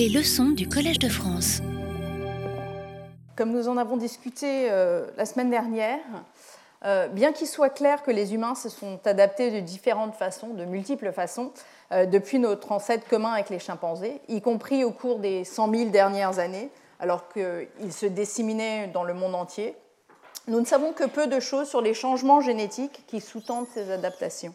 Les leçons du Collège de France. Comme nous en avons discuté euh, la semaine dernière, euh, bien qu'il soit clair que les humains se sont adaptés de différentes façons, de multiples façons, euh, depuis notre ancêtre commun avec les chimpanzés, y compris au cours des 100 000 dernières années, alors qu'ils se disséminaient dans le monde entier, nous ne savons que peu de choses sur les changements génétiques qui sous-tendent ces adaptations.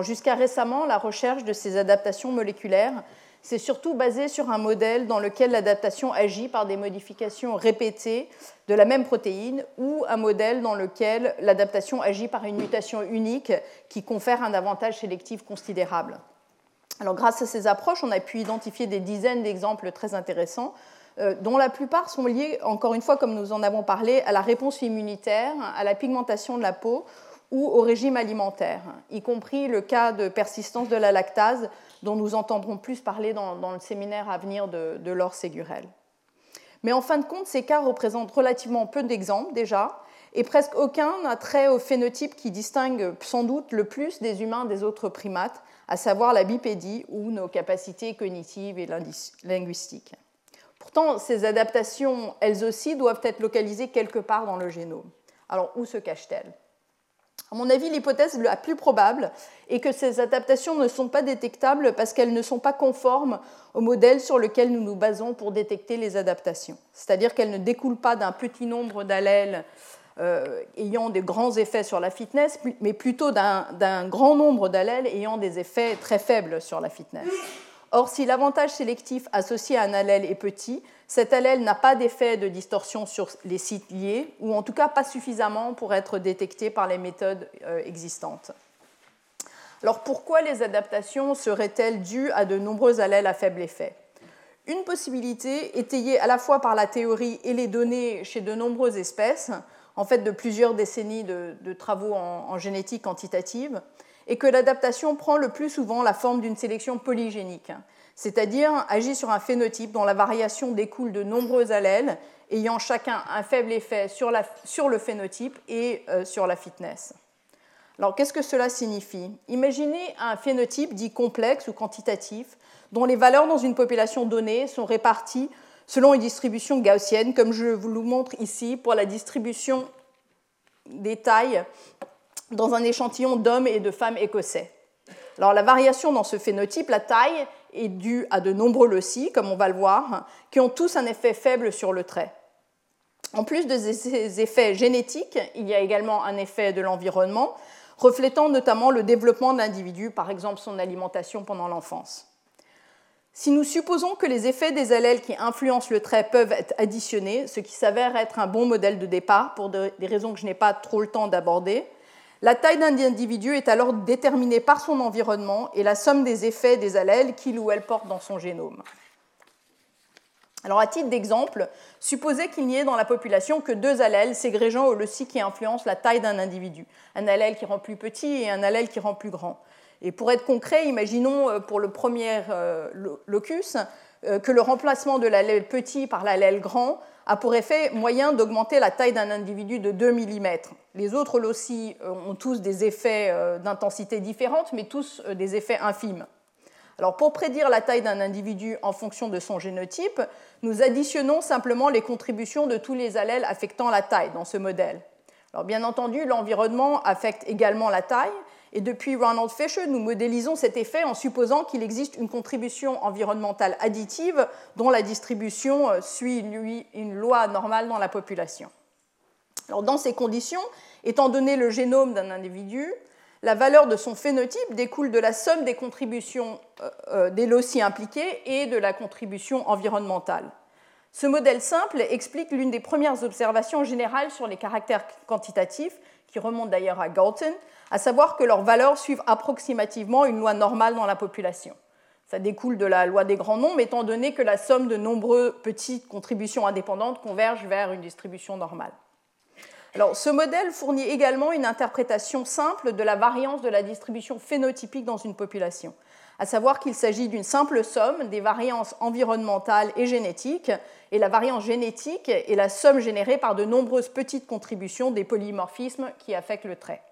Jusqu'à récemment, la recherche de ces adaptations moléculaires s'est surtout basée sur un modèle dans lequel l'adaptation agit par des modifications répétées de la même protéine ou un modèle dans lequel l'adaptation agit par une mutation unique qui confère un avantage sélectif considérable. Grâce à ces approches, on a pu identifier des dizaines d'exemples très intéressants, euh, dont la plupart sont liés, encore une fois, comme nous en avons parlé, à la réponse immunitaire, à la pigmentation de la peau ou au régime alimentaire, y compris le cas de persistance de la lactase, dont nous entendrons plus parler dans, le séminaire à venir de, Laure Ségurel. Mais en fin de compte, ces cas représentent relativement peu d'exemples déjà, et presque aucun n'a trait au phénotype qui distingue sans doute le plus des humains des autres primates, à savoir la bipédie ou nos capacités cognitives et linguistiques. Pourtant, ces adaptations, elles aussi, doivent être localisées quelque part dans le génome. Alors, où se cachent-elles? À mon avis, l'hypothèse la plus probable est que ces adaptations ne sont pas détectables parce qu'elles ne sont pas conformes au modèle sur lequel nous nous basons pour détecter les adaptations. C'est-à-dire qu'elles ne découlent pas d'un petit nombre d'allèles euh, ayant des grands effets sur la fitness, mais plutôt d'un grand nombre d'allèles ayant des effets très faibles sur la fitness. Or, si l'avantage sélectif associé à un allèle est petit, cet allèle n'a pas d'effet de distorsion sur les sites liés, ou en tout cas pas suffisamment pour être détecté par les méthodes euh, existantes. Alors pourquoi les adaptations seraient-elles dues à de nombreux allèles à faible effet? Une possibilité, étayée à la fois par la théorie et les données chez de nombreuses espèces, en fait de plusieurs décennies de, travaux en génétique quantitative, est que l'adaptation prend le plus souvent la forme d'une sélection polygénique, c'est-à-dire agit sur un phénotype dont la variation découle de nombreux allèles ayant chacun un faible effet sur, le phénotype et euh, sur la fitness. Alors qu'est-ce que cela signifie? Imaginez un phénotype dit complexe ou quantitatif dont les valeurs dans une population donnée sont réparties selon une distribution gaussienne, comme je vous le montre ici pour la distribution des tailles dans un échantillon d'hommes et de femmes écossais. Alors la variation dans ce phénotype, la taille, est due à de nombreux loci, comme on va le voir, qui ont tous un effet faible sur le trait. En plus de ces effets génétiques, il y a également un effet de l'environnement, reflétant notamment le développement de l'individu, par exemple son alimentation pendant l'enfance. Si nous supposons que les effets des allèles qui influencent le trait peuvent être additionnés, ce qui s'avère être un bon modèle de départ pour des raisons que je n'ai pas trop le temps d'aborder, la taille d'un individu est alors déterminée par son environnement et la somme des effets des allèles qu'il ou elle porte dans son génome. Alors, à titre d'exemple, supposez qu'il n'y ait dans la population que deux allèles ségrégeant au loci qui influencent la taille d'un individu, un allèle qui rend plus petit et un allèle qui rend plus grand. Et pour être concret, imaginons euh, pour le premier euh, locus euh, que le remplacement de l'allèle petit par l'allèle grand a pour effet moyen d'augmenter la taille d'un individu de 2 mm. Les autres aussi euh, ont tous des effets euh, d'intensité différentes, mais tous euh, des effets infimes. Alors pour prédire la taille d'un individu en fonction de son génotype, nous additionnons simplement les contributions de tous les allèles affectant la taille dans ce modèle. Alors bien entendu, l'environnement affecte également la taille, et depuis Ronald Fisher, nous modélisons cet effet en supposant qu'il existe une contribution environnementale additive dont la distribution euh, suit une loi normale dans la population. Dans ces conditions, étant donné le génome d'un individu, la valeur de son phénotype découle de la somme des contributions euh, euh, des loci impliqués et de la contribution environnementale. Ce modèle simple explique l'une des premières observations générales sur les caractères quantitatifs, qui remonte d'ailleurs à Galton, à savoir que leurs valeurs suivent approximativement une loi normale dans la population. Ça découle de la loi des grands nombres, étant donné que la somme de nombreuses petites contributions indépendantes converge vers une distribution normale. Ce modèle fournit également une interprétation simple de la variance de la distribution phénotypique dans une population, à savoir qu'il s'agit d'une simple somme des variances environnementales et génétiques, et la variance génétique est la somme générée par de nombreuses petites contributions des polymorphismes qui affectent le trait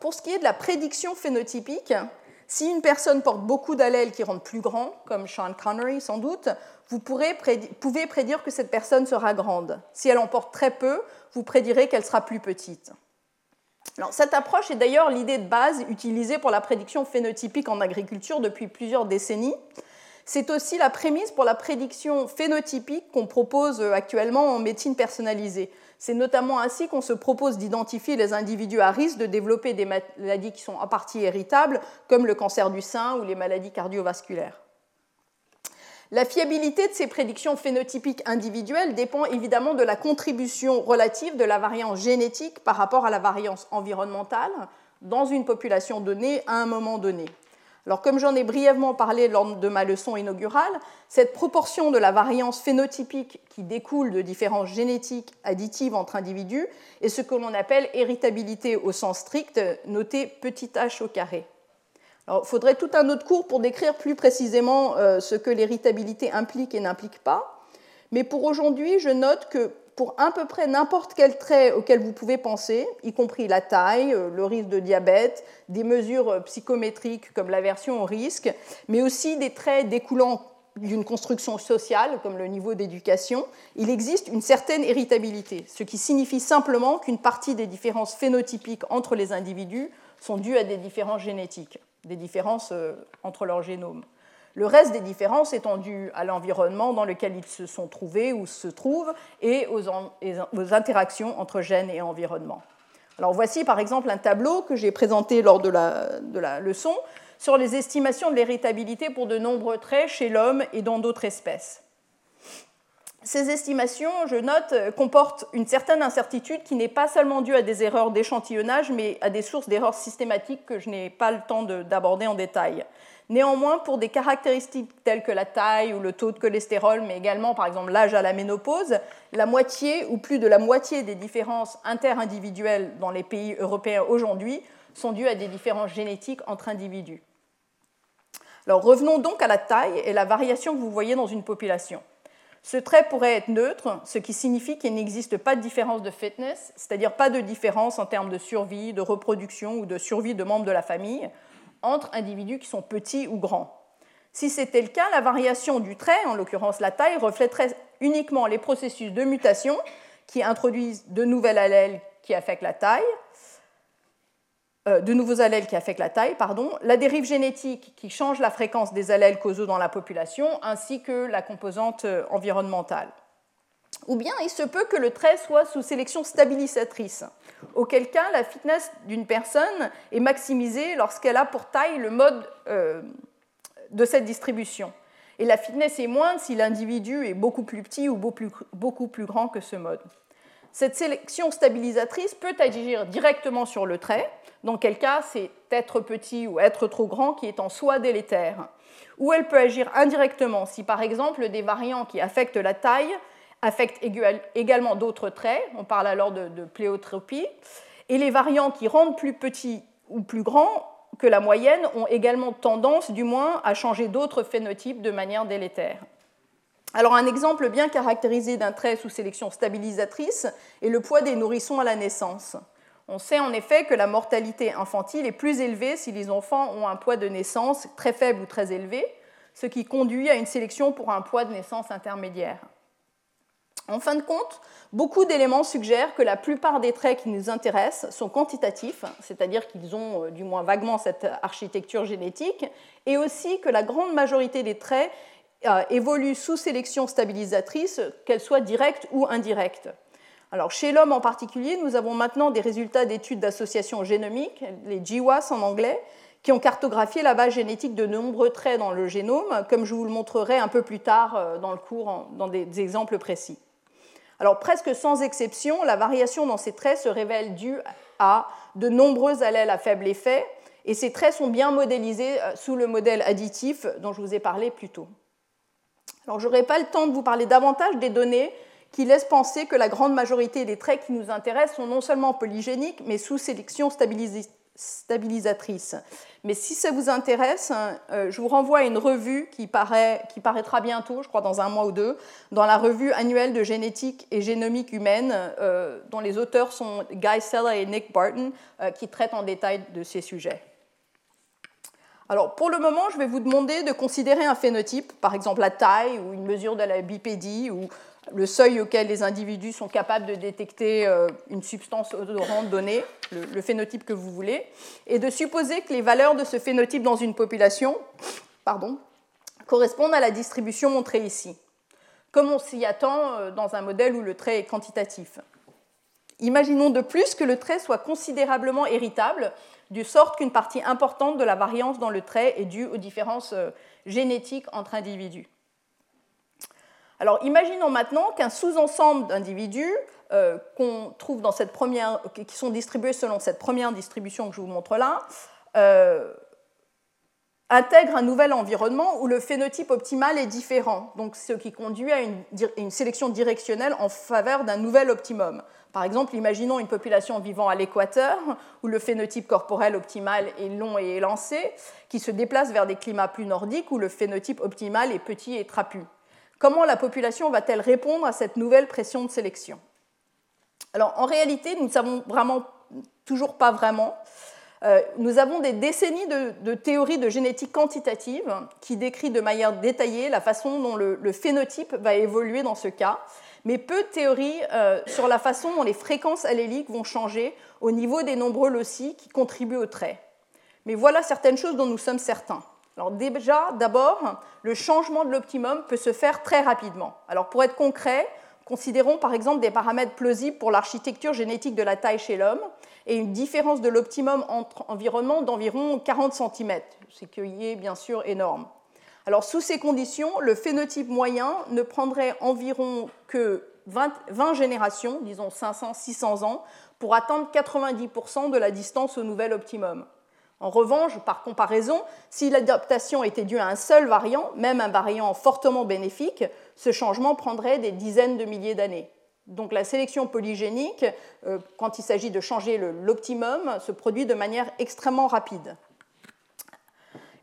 pour ce qui est de la prédiction phénotypique, Si une personne porte beaucoup d'allèles qui rendent plus grand, comme Sean Connery sans doute, vous pouvez prédire que cette personne sera grande. Si elle en porte très peu, vous prédirez qu'elle sera plus petite. Alors, cette approche est d'ailleurs l'idée de base utilisée pour la prédiction phénotypique en agriculture depuis plusieurs décennies. C'est aussi la prémisse pour la prédiction phénotypique qu'on propose actuellement en médecine personnalisée. C'est notamment ainsi qu'on se propose d'identifier les individus à risque de développer des maladies qui sont en partie héritables, comme le cancer du sein ou les maladies cardiovasculaires. La fiabilité de ces prédictions phénotypiques individuelles dépend évidemment de la contribution relative de la variance génétique par rapport à la variance environnementale dans une population donnée à un moment donné. Alors, comme j'en ai brièvement parlé lors de ma leçon inaugurale, cette proportion de la variance phénotypique qui découle de différences génétiques additives entre individus est ce que l'on appelle héritabilité au sens strict, noté petit h au carré. Il faudrait tout un autre cours pour décrire plus précisément euh, ce que l'héritabilité implique et n'implique pas. Mais pour aujourd'hui, je note que pour à peu près n'importe quel trait auquel vous pouvez penser, y compris la taille, euh, le risque de diabète, des mesures euh, psychométriques comme l'aversion au risque, mais aussi des traits découlant d'une construction sociale, comme le niveau d'éducation, il existe une certaine héritabilité, ce qui signifie simplement qu'une partie des différences phénotypiques entre les individus sont dues à des différences génétiques, des différences euh, entre leurs génomes. Le reste des différences étant dû à l'environnement dans lequel ils se sont trouvés ou se trouvent et aux, interactions entre gènes et environnement. Alors voici par exemple un tableau que j'ai présenté lors de la, leçon sur les estimations de l'héritabilité pour de nombreux traits chez l'homme et dans d'autres espèces. Ces estimations, je note, comportent une certaine incertitude qui n'est pas seulement due à des erreurs d'échantillonnage, mais à des sources d'erreurs systématiques que je n'ai pas le temps d'aborder en détail. Néanmoins, pour des caractéristiques telles que la taille ou le taux de cholestérol, mais également par exemple l'âge à la ménopause, la moitié ou plus de la moitié des différences interindividuelles dans les pays européens aujourd'hui sont dues à des différences génétiques entre individus. Alors revenons donc à la taille et la variation que vous voyez dans une population. Ce trait pourrait être neutre, ce qui signifie qu'il n'existe pas de différence de fitness, c'est-à-dire pas de différence en termes de survie, de reproduction ou de survie de membres de la famille, entre individus qui sont petits ou grands. Si c'était le cas, la variation du trait, en l'occurrence la taille, reflèterait uniquement les processus de mutation qui introduisent de nouvelles allèles qui affectent la taille, euh, de nouveaux allèles qui affectent la taille, pardon, la dérive génétique qui change la fréquence des allèles causaux dans la population, ainsi que la composante euh, environnementale. Ou bien il se peut que le trait soit sous sélection stabilisatrice, auquel cas la fitness d'une personne est maximisée lorsqu'elle a pour taille le mode euh, de cette distribution. Et la fitness est moindre si l'individu est beaucoup plus petit ou beaucoup plus grand que ce mode. Cette sélection stabilisatrice peut agir directement sur le trait, dans quel cas c'est être petit ou être trop grand qui est en soi délétère. Ou elle peut agir indirectement si par exemple des variants qui affectent la taille affectent également d'autres traits, on parle alors de, pléotropie, et les variants qui rendent plus petits ou plus grands que la moyenne ont également tendance, du moins, à changer d'autres phénotypes de manière délétère. Alors un exemple bien caractérisé d'un trait sous sélection stabilisatrice est le poids des nourrissons à la naissance. On sait en effet que la mortalité infantile est plus élevée si les enfants ont un poids de naissance très faible ou très élevé, ce qui conduit à une sélection pour un poids de naissance intermédiaire. En fin de compte, beaucoup d'éléments suggèrent que la plupart des traits qui nous intéressent sont quantitatifs, c'est-à-dire qu'ils ont euh, du moins vaguement cette architecture génétique, et aussi que la grande majorité des traits euh, évoluent sous sélection stabilisatrice, qu'elle soit directe ou indirecte. Alors, chez l'homme en particulier, nous avons maintenant des résultats d'études d'association génomique, les GWAS en anglais, qui ont cartographié la base génétique de nombreux traits dans le génome, comme je vous le montrerai un peu plus tard euh, dans le cours, dans des exemples précis. Alors presque sans exception, la variation dans ces traits se révèle due à de nombreux allèles à faible effet, et ces traits sont bien modélisés euh, sous le modèle additif dont je vous ai parlé plus tôt. Alors je n'aurai pas le temps de vous parler davantage des données qui laissent penser que la grande majorité des traits qui nous intéressent sont non seulement polygéniques, mais sous sélection stabilisatrice. Mais si ça vous intéresse, euh, je vous renvoie à une revue qui, paraîtra bientôt, je crois dans un mois ou deux, dans la revue annuelle de génétique et génomique humaine, euh, dont les auteurs sont Guy Sella et Nick Barton, euh, qui traitent en détail de ces sujets. Alors, pour le moment, je vais vous demander de considérer un phénotype, par exemple la taille ou une mesure de la bipédie ou le seuil auquel les individus sont capables de détecter euh, une substance odorante donnée, le, phénotype que vous voulez, et de supposer que les valeurs de ce phénotype dans une population correspondent à la distribution montrée ici, comme on s'y attend euh, dans un modèle où le trait est quantitatif. Imaginons de plus que le trait soit considérablement héritable, de sorte qu'une partie importante de la variance dans le trait est due aux différences euh, génétiques entre individus. Alors imaginons maintenant qu'un sous-ensemble d'individus euh, qu'on trouve dans cette première, qui sont distribués selon cette première distribution que je vous montre là, euh, intègre un nouvel environnement où le phénotype optimal est différent, donc ce qui conduit à une sélection directionnelle en faveur d'un nouvel optimum. Par exemple, imaginons une population vivant à l'équateur, où le phénotype corporel optimal est long et élancé, qui se déplace vers des climats plus nordiques, où le phénotype optimal est petit et trapu. Comment la population va-t-elle répondre à cette nouvelle pression de sélection? Alors, en réalité, nous ne savons vraiment toujours pas vraiment. Euh, nous avons des décennies de, théories de génétique quantitative qui décrivent de manière détaillée la façon dont le phénotype va évoluer dans ce cas mais peu de théories euh, sur la façon dont les fréquences alléliques vont changer au niveau des nombreux loci qui contribuent au trait. Mais voilà certaines choses dont nous sommes certains. Déjà, d'abord, le changement de l'optimum peut se faire très rapidement. Alors pour être concret, considérons par exemple des paramètres plausibles pour l'architecture génétique de la taille chez l'homme et une différence de l'optimum entre environnement d'environ 40 cm, ce qui est bien sûr énorme. Alors, sous ces conditions, le phénotype moyen ne prendrait environ que 20, générations, disons 500-600 ans, pour atteindre 90% de la distance au nouvel optimum. En revanche, par comparaison, si l'adaptation était due à un seul variant, même un variant fortement bénéfique, ce changement prendrait des dizaines de milliers d'années. Donc la sélection polygénique, euh, quand il s'agit de changer l'optimum, se produit de manière extrêmement rapide.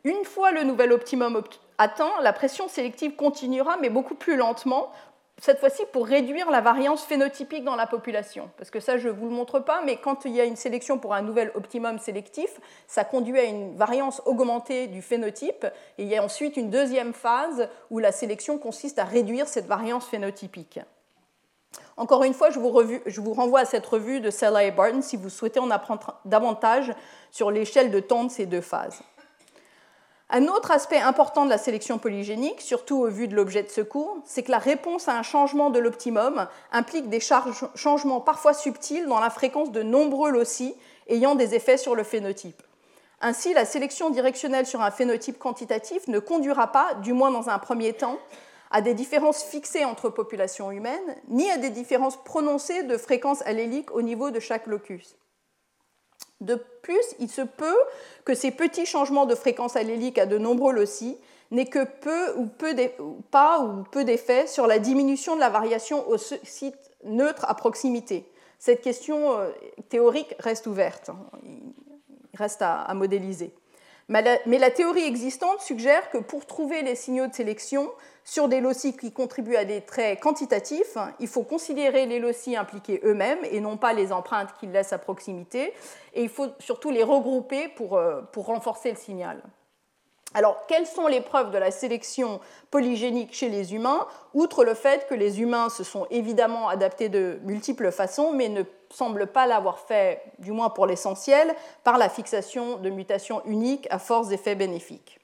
Une fois le nouvel optimum atteint, la pression sélective continuera, mais beaucoup plus lentement, cette fois-ci pour réduire la variance phénotypique dans la population. Parce que ça, je ne vous le montre pas, mais quand il y a une sélection pour un nouvel optimum sélectif, ça conduit à une variance augmentée du phénotype, et il y a ensuite une deuxième phase où la sélection consiste à réduire cette variance phénotypique. Encore une fois, je vous, je vous renvoie à cette revue de Sella et Barton si vous souhaitez en apprendre davantage sur l'échelle de temps de ces deux phases. Un autre aspect important de la sélection polygénique, surtout au vu de l'objet de secours, c'est que la réponse à un changement de l'optimum implique des changements parfois subtils dans la fréquence de nombreux loci ayant des effets sur le phénotype. Ainsi, la sélection directionnelle sur un phénotype quantitatif ne conduira pas, du moins dans un premier temps, à des différences fixées entre populations humaines, ni à des différences prononcées de fréquence allélique au niveau de chaque locus. De plus, il se peut que ces petits changements de fréquence allélique à de nombreux loci n'aient que peu ou, peu pas peu d'effet sur la diminution de la variation au site neutre à proximité. Cette question euh, théorique reste ouverte, hein. il reste à modéliser. Mais la, théorie existante suggère que pour trouver les signaux de sélection sur des loci qui contribuent à des traits quantitatifs, il faut considérer les loci impliqués eux-mêmes et non pas les empreintes qu'ils laissent à proximité. Et il faut surtout les regrouper pour euh, renforcer le signal. Alors, quelles sont les preuves de la sélection polygénique chez les humains, outre le fait que les humains se sont évidemment adaptés de multiples façons, mais ne semblent pas l'avoir fait, du moins pour l'essentiel, par la fixation de mutations uniques à force d'effets bénéfiques?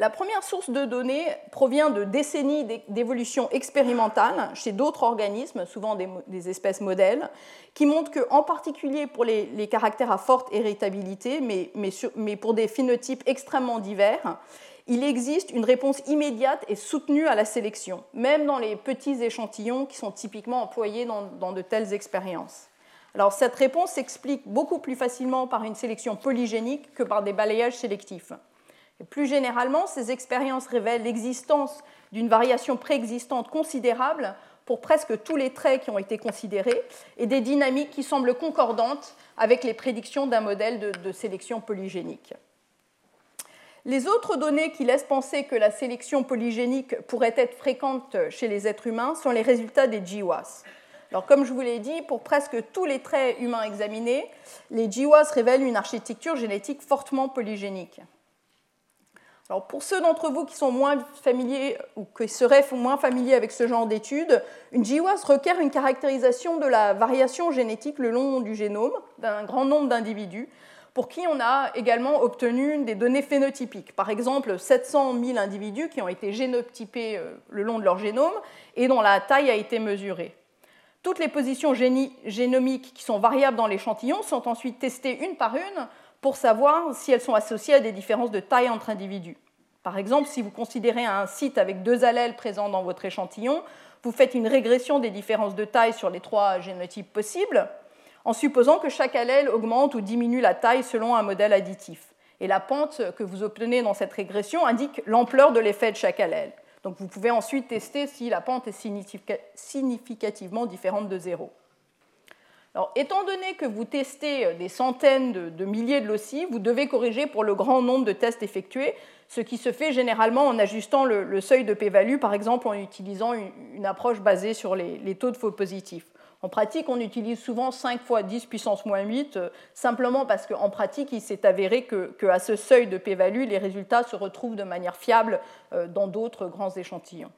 La première source de données provient de décennies d'évolution expérimentale chez d'autres organismes, souvent des, espèces modèles, qui montrent qu'en particulier pour les, caractères à forte héritabilité, mais, mais pour des phénotypes extrêmement divers, il existe une réponse immédiate et soutenue à la sélection, même dans les petits échantillons qui sont typiquement employés dans, dans de telles expériences. Alors cette réponse s'explique beaucoup plus facilement par une sélection polygénique que par des balayages sélectifs plus généralement, ces expériences révèlent l'existence d'une variation préexistante considérable pour presque tous les traits qui ont été considérés et des dynamiques qui semblent concordantes avec les prédictions d'un modèle de, sélection polygénique. Les autres données qui laissent penser que la sélection polygénique pourrait être fréquente chez les êtres humains sont les résultats des GWAS. Comme je vous l'ai dit, pour presque tous les traits humains examinés, les GWAS révèlent une architecture génétique fortement polygénique. Alors pour ceux d'entre vous qui sont moins familiers ou qui seraient moins familiers avec ce genre d'études, une GWAS requiert une caractérisation de la variation génétique le long du génome d'un grand nombre d'individus pour qui on a également obtenu des données phénotypiques. Par exemple, 700 000 individus qui ont été génotypés euh, le long de leur génome et dont la taille a été mesurée. Toutes les positions génomiques qui sont variables dans l'échantillon sont ensuite testées une par une pour savoir si elles sont associées à des différences de taille entre individus. Par exemple, si vous considérez un site avec deux allèles présents dans votre échantillon, vous faites une régression des différences de taille sur les trois génotypes possibles, en supposant que chaque allèle augmente ou diminue la taille selon un modèle additif. Et la pente que vous obtenez dans cette régression indique l'ampleur de l'effet de chaque allèle. Donc vous pouvez ensuite tester si la pente est significativement différente de zéro. Alors, étant donné que vous testez des centaines de, milliers de loci, vous devez corriger pour le grand nombre de tests effectués, ce qui se fait généralement en ajustant le, seuil de p-value, par exemple en utilisant une, approche basée sur les taux de faux positifs. En pratique, on utilise souvent 5 fois 10 puissance moins 8, euh, simplement parce qu'en pratique, il s'est avéré qu'à ce seuil de p-value, les résultats se retrouvent de manière fiable euh, dans d'autres grands échantillons.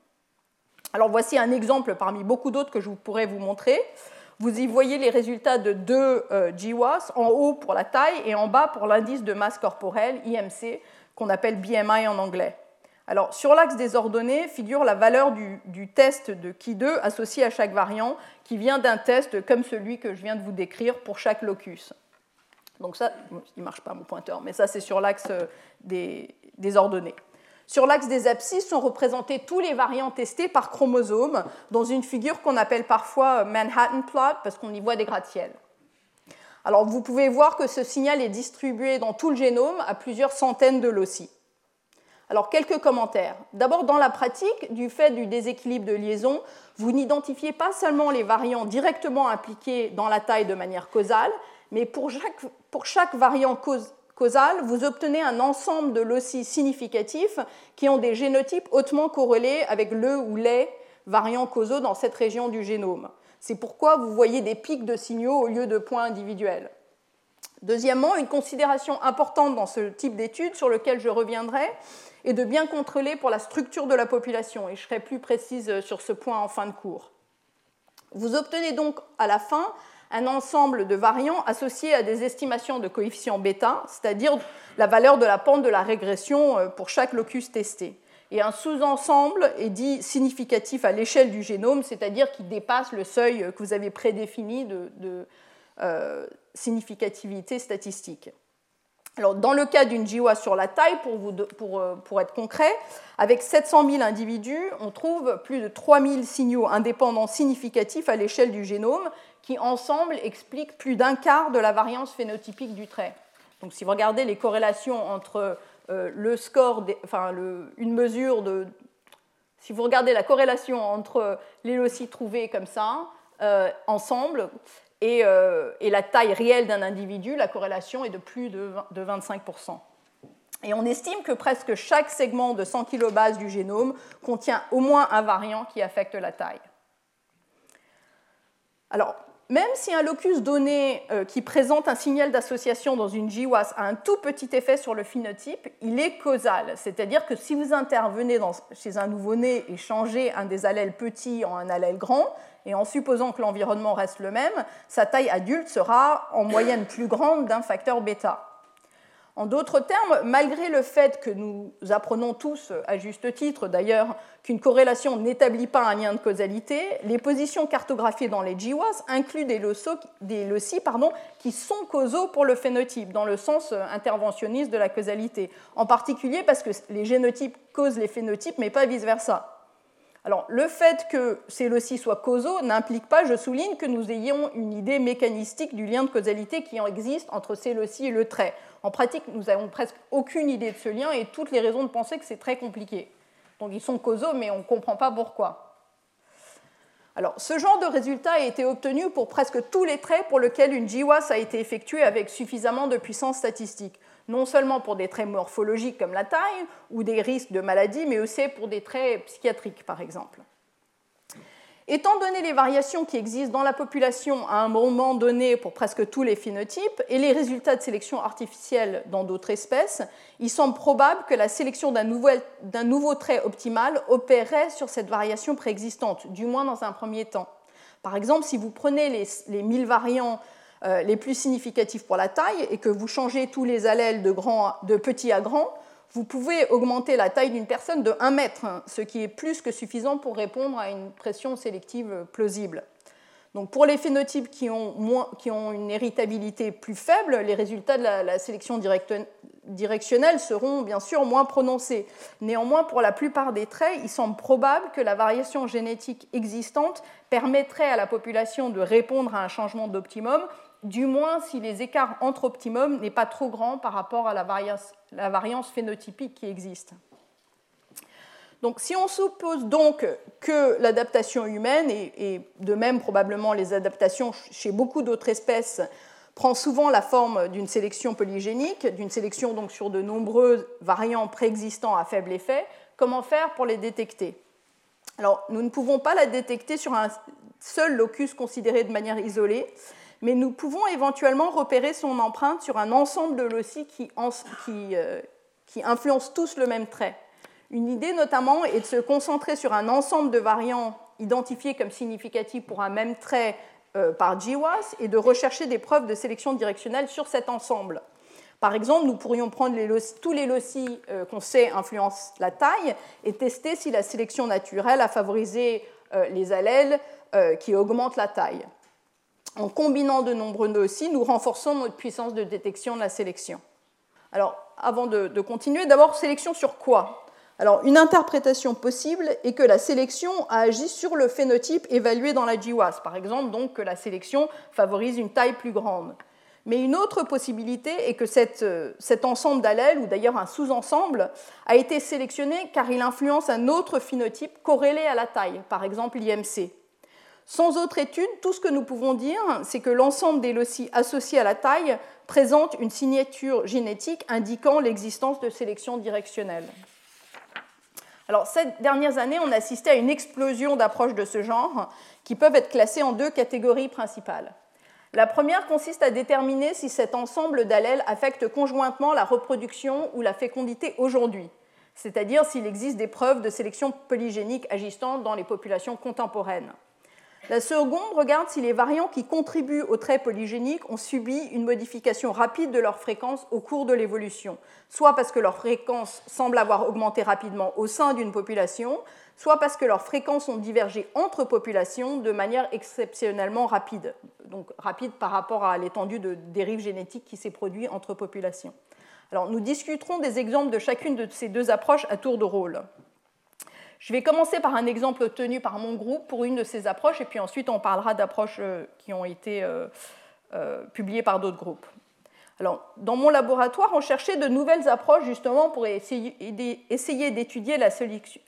Voici un exemple parmi beaucoup d'autres que je pourrais vous montrer. Vous y voyez les résultats de deux euh, GWAS, en haut pour la taille et en bas pour l'indice de masse corporelle, IMC, qu'on appelle BMI en anglais. Alors, sur l'axe des ordonnées figure la valeur du, test de Ki2 associé à chaque variant, qui vient d'un test comme celui que je viens de vous décrire pour chaque locus. Donc ça, il ne marche pas mon pointeur, mais ça c'est sur l'axe euh, des, ordonnées. Sur l'axe des abscisses sont représentés tous les variants testés par chromosome dans une figure qu'on appelle parfois Manhattan plot parce qu'on y voit des gratte-ciels. Alors vous pouvez voir que ce signal est distribué dans tout le génome à plusieurs centaines de loci. Alors, quelques commentaires. D'abord, dans la pratique, du fait du déséquilibre de liaison, vous n'identifiez pas seulement les variants directement impliqués dans la taille de manière causale, mais pour chaque, variant vous obtenez un ensemble de loci significatifs qui ont des génotypes hautement corrélés avec le ou les variants causaux dans cette région du génome. C'est pourquoi vous voyez des pics de signaux au lieu de points individuels. Deuxièmement, une considération importante dans ce type d'études sur lequel je reviendrai, et de bien contrôler pour la structure de la population. Et je serai plus précise sur ce point en fin de cours. Vous obtenez donc à la fin un ensemble de variants associés à des estimations de coefficient bêta, c'est-à-dire la valeur de la pente de la régression euh, pour chaque locus testé. Et un sous-ensemble est dit significatif à l'échelle du génome, c'est-à-dire qui dépasse le seuil que vous avez prédéfini de, euh, significativité statistique. Dans le cas d'une GWAS sur la taille, euh, pour, être concret, avec 700 000 individus, on trouve plus de 3000 signaux indépendants significatifs à l'échelle du génome qui, ensemble, expliquent plus d'un quart de la variance phénotypique du trait. Donc, si vous regardez les corrélations entre euh, le score, enfin, une mesure de. Si vous regardez la corrélation entre les loci trouvés comme ça, euh, ensemble, euh, et, la taille réelle d'un individu, la corrélation est de plus de, 25%. Et on estime que presque chaque segment de 100 kilobases du génome contient au moins un variant qui affecte la taille. Alors, même si un locus donné euh, qui présente un signal d'association dans une GWAS a un tout petit effet sur le phénotype, il est causal. C'est-à-dire que si vous intervenez chez un nouveau-né et changez un des allèles petits en un allèle grand, et en supposant que l'environnement reste le même, sa taille adulte sera en moyenne plus grande d'un facteur bêta. En d'autres termes, malgré le fait que nous apprenons tous, à juste titre d'ailleurs, qu'une corrélation n'établit pas un lien de causalité, les positions cartographiées dans les GWAS incluent des, loci qui sont causaux pour le phénotype, dans le sens interventionniste de la causalité, en particulier parce que les génotypes causent les phénotypes, mais pas vice-versa. Alors, le fait que ces loci soient causaux n'implique pas, je souligne, que nous ayons une idée mécanistique du lien de causalité qui en existe entre ces loci et le trait. En pratique, nous n'avons presque aucune idée de ce lien et toutes les raisons de penser que c'est très compliqué. Donc, ils sont causaux, mais on ne comprend pas pourquoi. Alors, ce genre de résultat a été obtenu pour presque tous les traits pour lesquels une GWAS a été effectuée avec suffisamment de puissance statistique non seulement pour des traits morphologiques comme la taille ou des risques de maladie, mais aussi pour des traits psychiatriques, par exemple. Étant donné les variations qui existent dans la population à un moment donné pour presque tous les phénotypes et les résultats de sélection artificielle dans d'autres espèces, il semble probable que la sélection d'un nouveau, trait optimal opérerait sur cette variation préexistante, du moins dans un premier temps. Par exemple, si vous prenez les, les 1000 variants les plus significatifs pour la taille et que vous changez tous les allèles de, grand, petit à grand, vous pouvez augmenter la taille d'une personne de 1 mètre, hein, ce qui est plus que suffisant pour répondre à une pression sélective plausible. Donc pour les phénotypes qui ont une héritabilité plus faible, les résultats de la, sélection directionnelle seront bien sûr moins prononcés. Néanmoins, pour la plupart des traits, il semble probable que la variation génétique existante permettrait à la population de répondre à un changement d'optimum du moins si les écarts entre optimums n'est pas trop grand par rapport à la variance, phénotypique qui existe. Donc, si on suppose donc que l'adaptation humaine, et, de même probablement les adaptations chez beaucoup d'autres espèces, prend souvent la forme d'une sélection polygénique, d'une sélection donc sur de nombreux variants préexistants à faible effet, comment faire pour les détecter? Alors, nous ne pouvons pas la détecter sur un seul locus considéré de manière isolée, mais nous pouvons éventuellement repérer son empreinte sur un ensemble de loci qui, euh, influencent tous le même trait. Une idée notamment est de se concentrer sur un ensemble de variants identifiés comme significatifs pour un même trait euh, par GWAS et de rechercher des preuves de sélection directionnelle sur cet ensemble. Par exemple, nous pourrions prendre tous les loci euh, qu'on sait influencent la taille et tester si la sélection naturelle a favorisé les allèles qui augmentent la taille. En combinant de nombreux nœuds aussi, nous renforçons notre puissance de détection de la sélection. Alors, avant de, continuer, d'abord, sélection sur quoi? Alors, une interprétation possible est que la sélection a agi sur le phénotype évalué dans la GWAS, par exemple, donc que la sélection favorise une taille plus grande. Mais une autre possibilité est que cet ensemble d'allèles, ou d'ailleurs un sous-ensemble, a été sélectionné car il influence un autre phénotype corrélé à la taille, par exemple l'IMC. Sans autre étude, tout ce que nous pouvons dire, c'est que l'ensemble des loci associés à la taille présente une signature génétique indiquant l'existence de sélection directionnelle. Alors, ces dernières années, on a assisté à une explosion d'approches de ce genre qui peuvent être classées en deux catégories principales. La première consiste à déterminer si cet ensemble d'allèles affecte conjointement la reproduction ou la fécondité aujourd'hui, c'est-à-dire s'il existe des preuves de sélection polygénique agissant dans les populations contemporaines. La seconde regarde si les variants qui contribuent au trait polygénique ont subi une modification rapide de leur fréquence au cours de l'évolution, soit parce que leur fréquence semble avoir augmenté rapidement au sein d'une population, soit parce que leurs fréquences ont divergé entre populations de manière exceptionnellement rapide, donc rapide par rapport à l'étendue de dérive génétique qui s'est produite entre populations. Alors, nous discuterons des exemples de chacune de ces deux approches à tour de rôle. Je vais commencer par un exemple obtenu par mon groupe pour une de ces approches, et puis ensuite on parlera d'approches euh, qui ont été euh, euh, publiées par d'autres groupes. Alors, dans mon laboratoire, on cherchait de nouvelles approches justement pour essayer d'étudier la,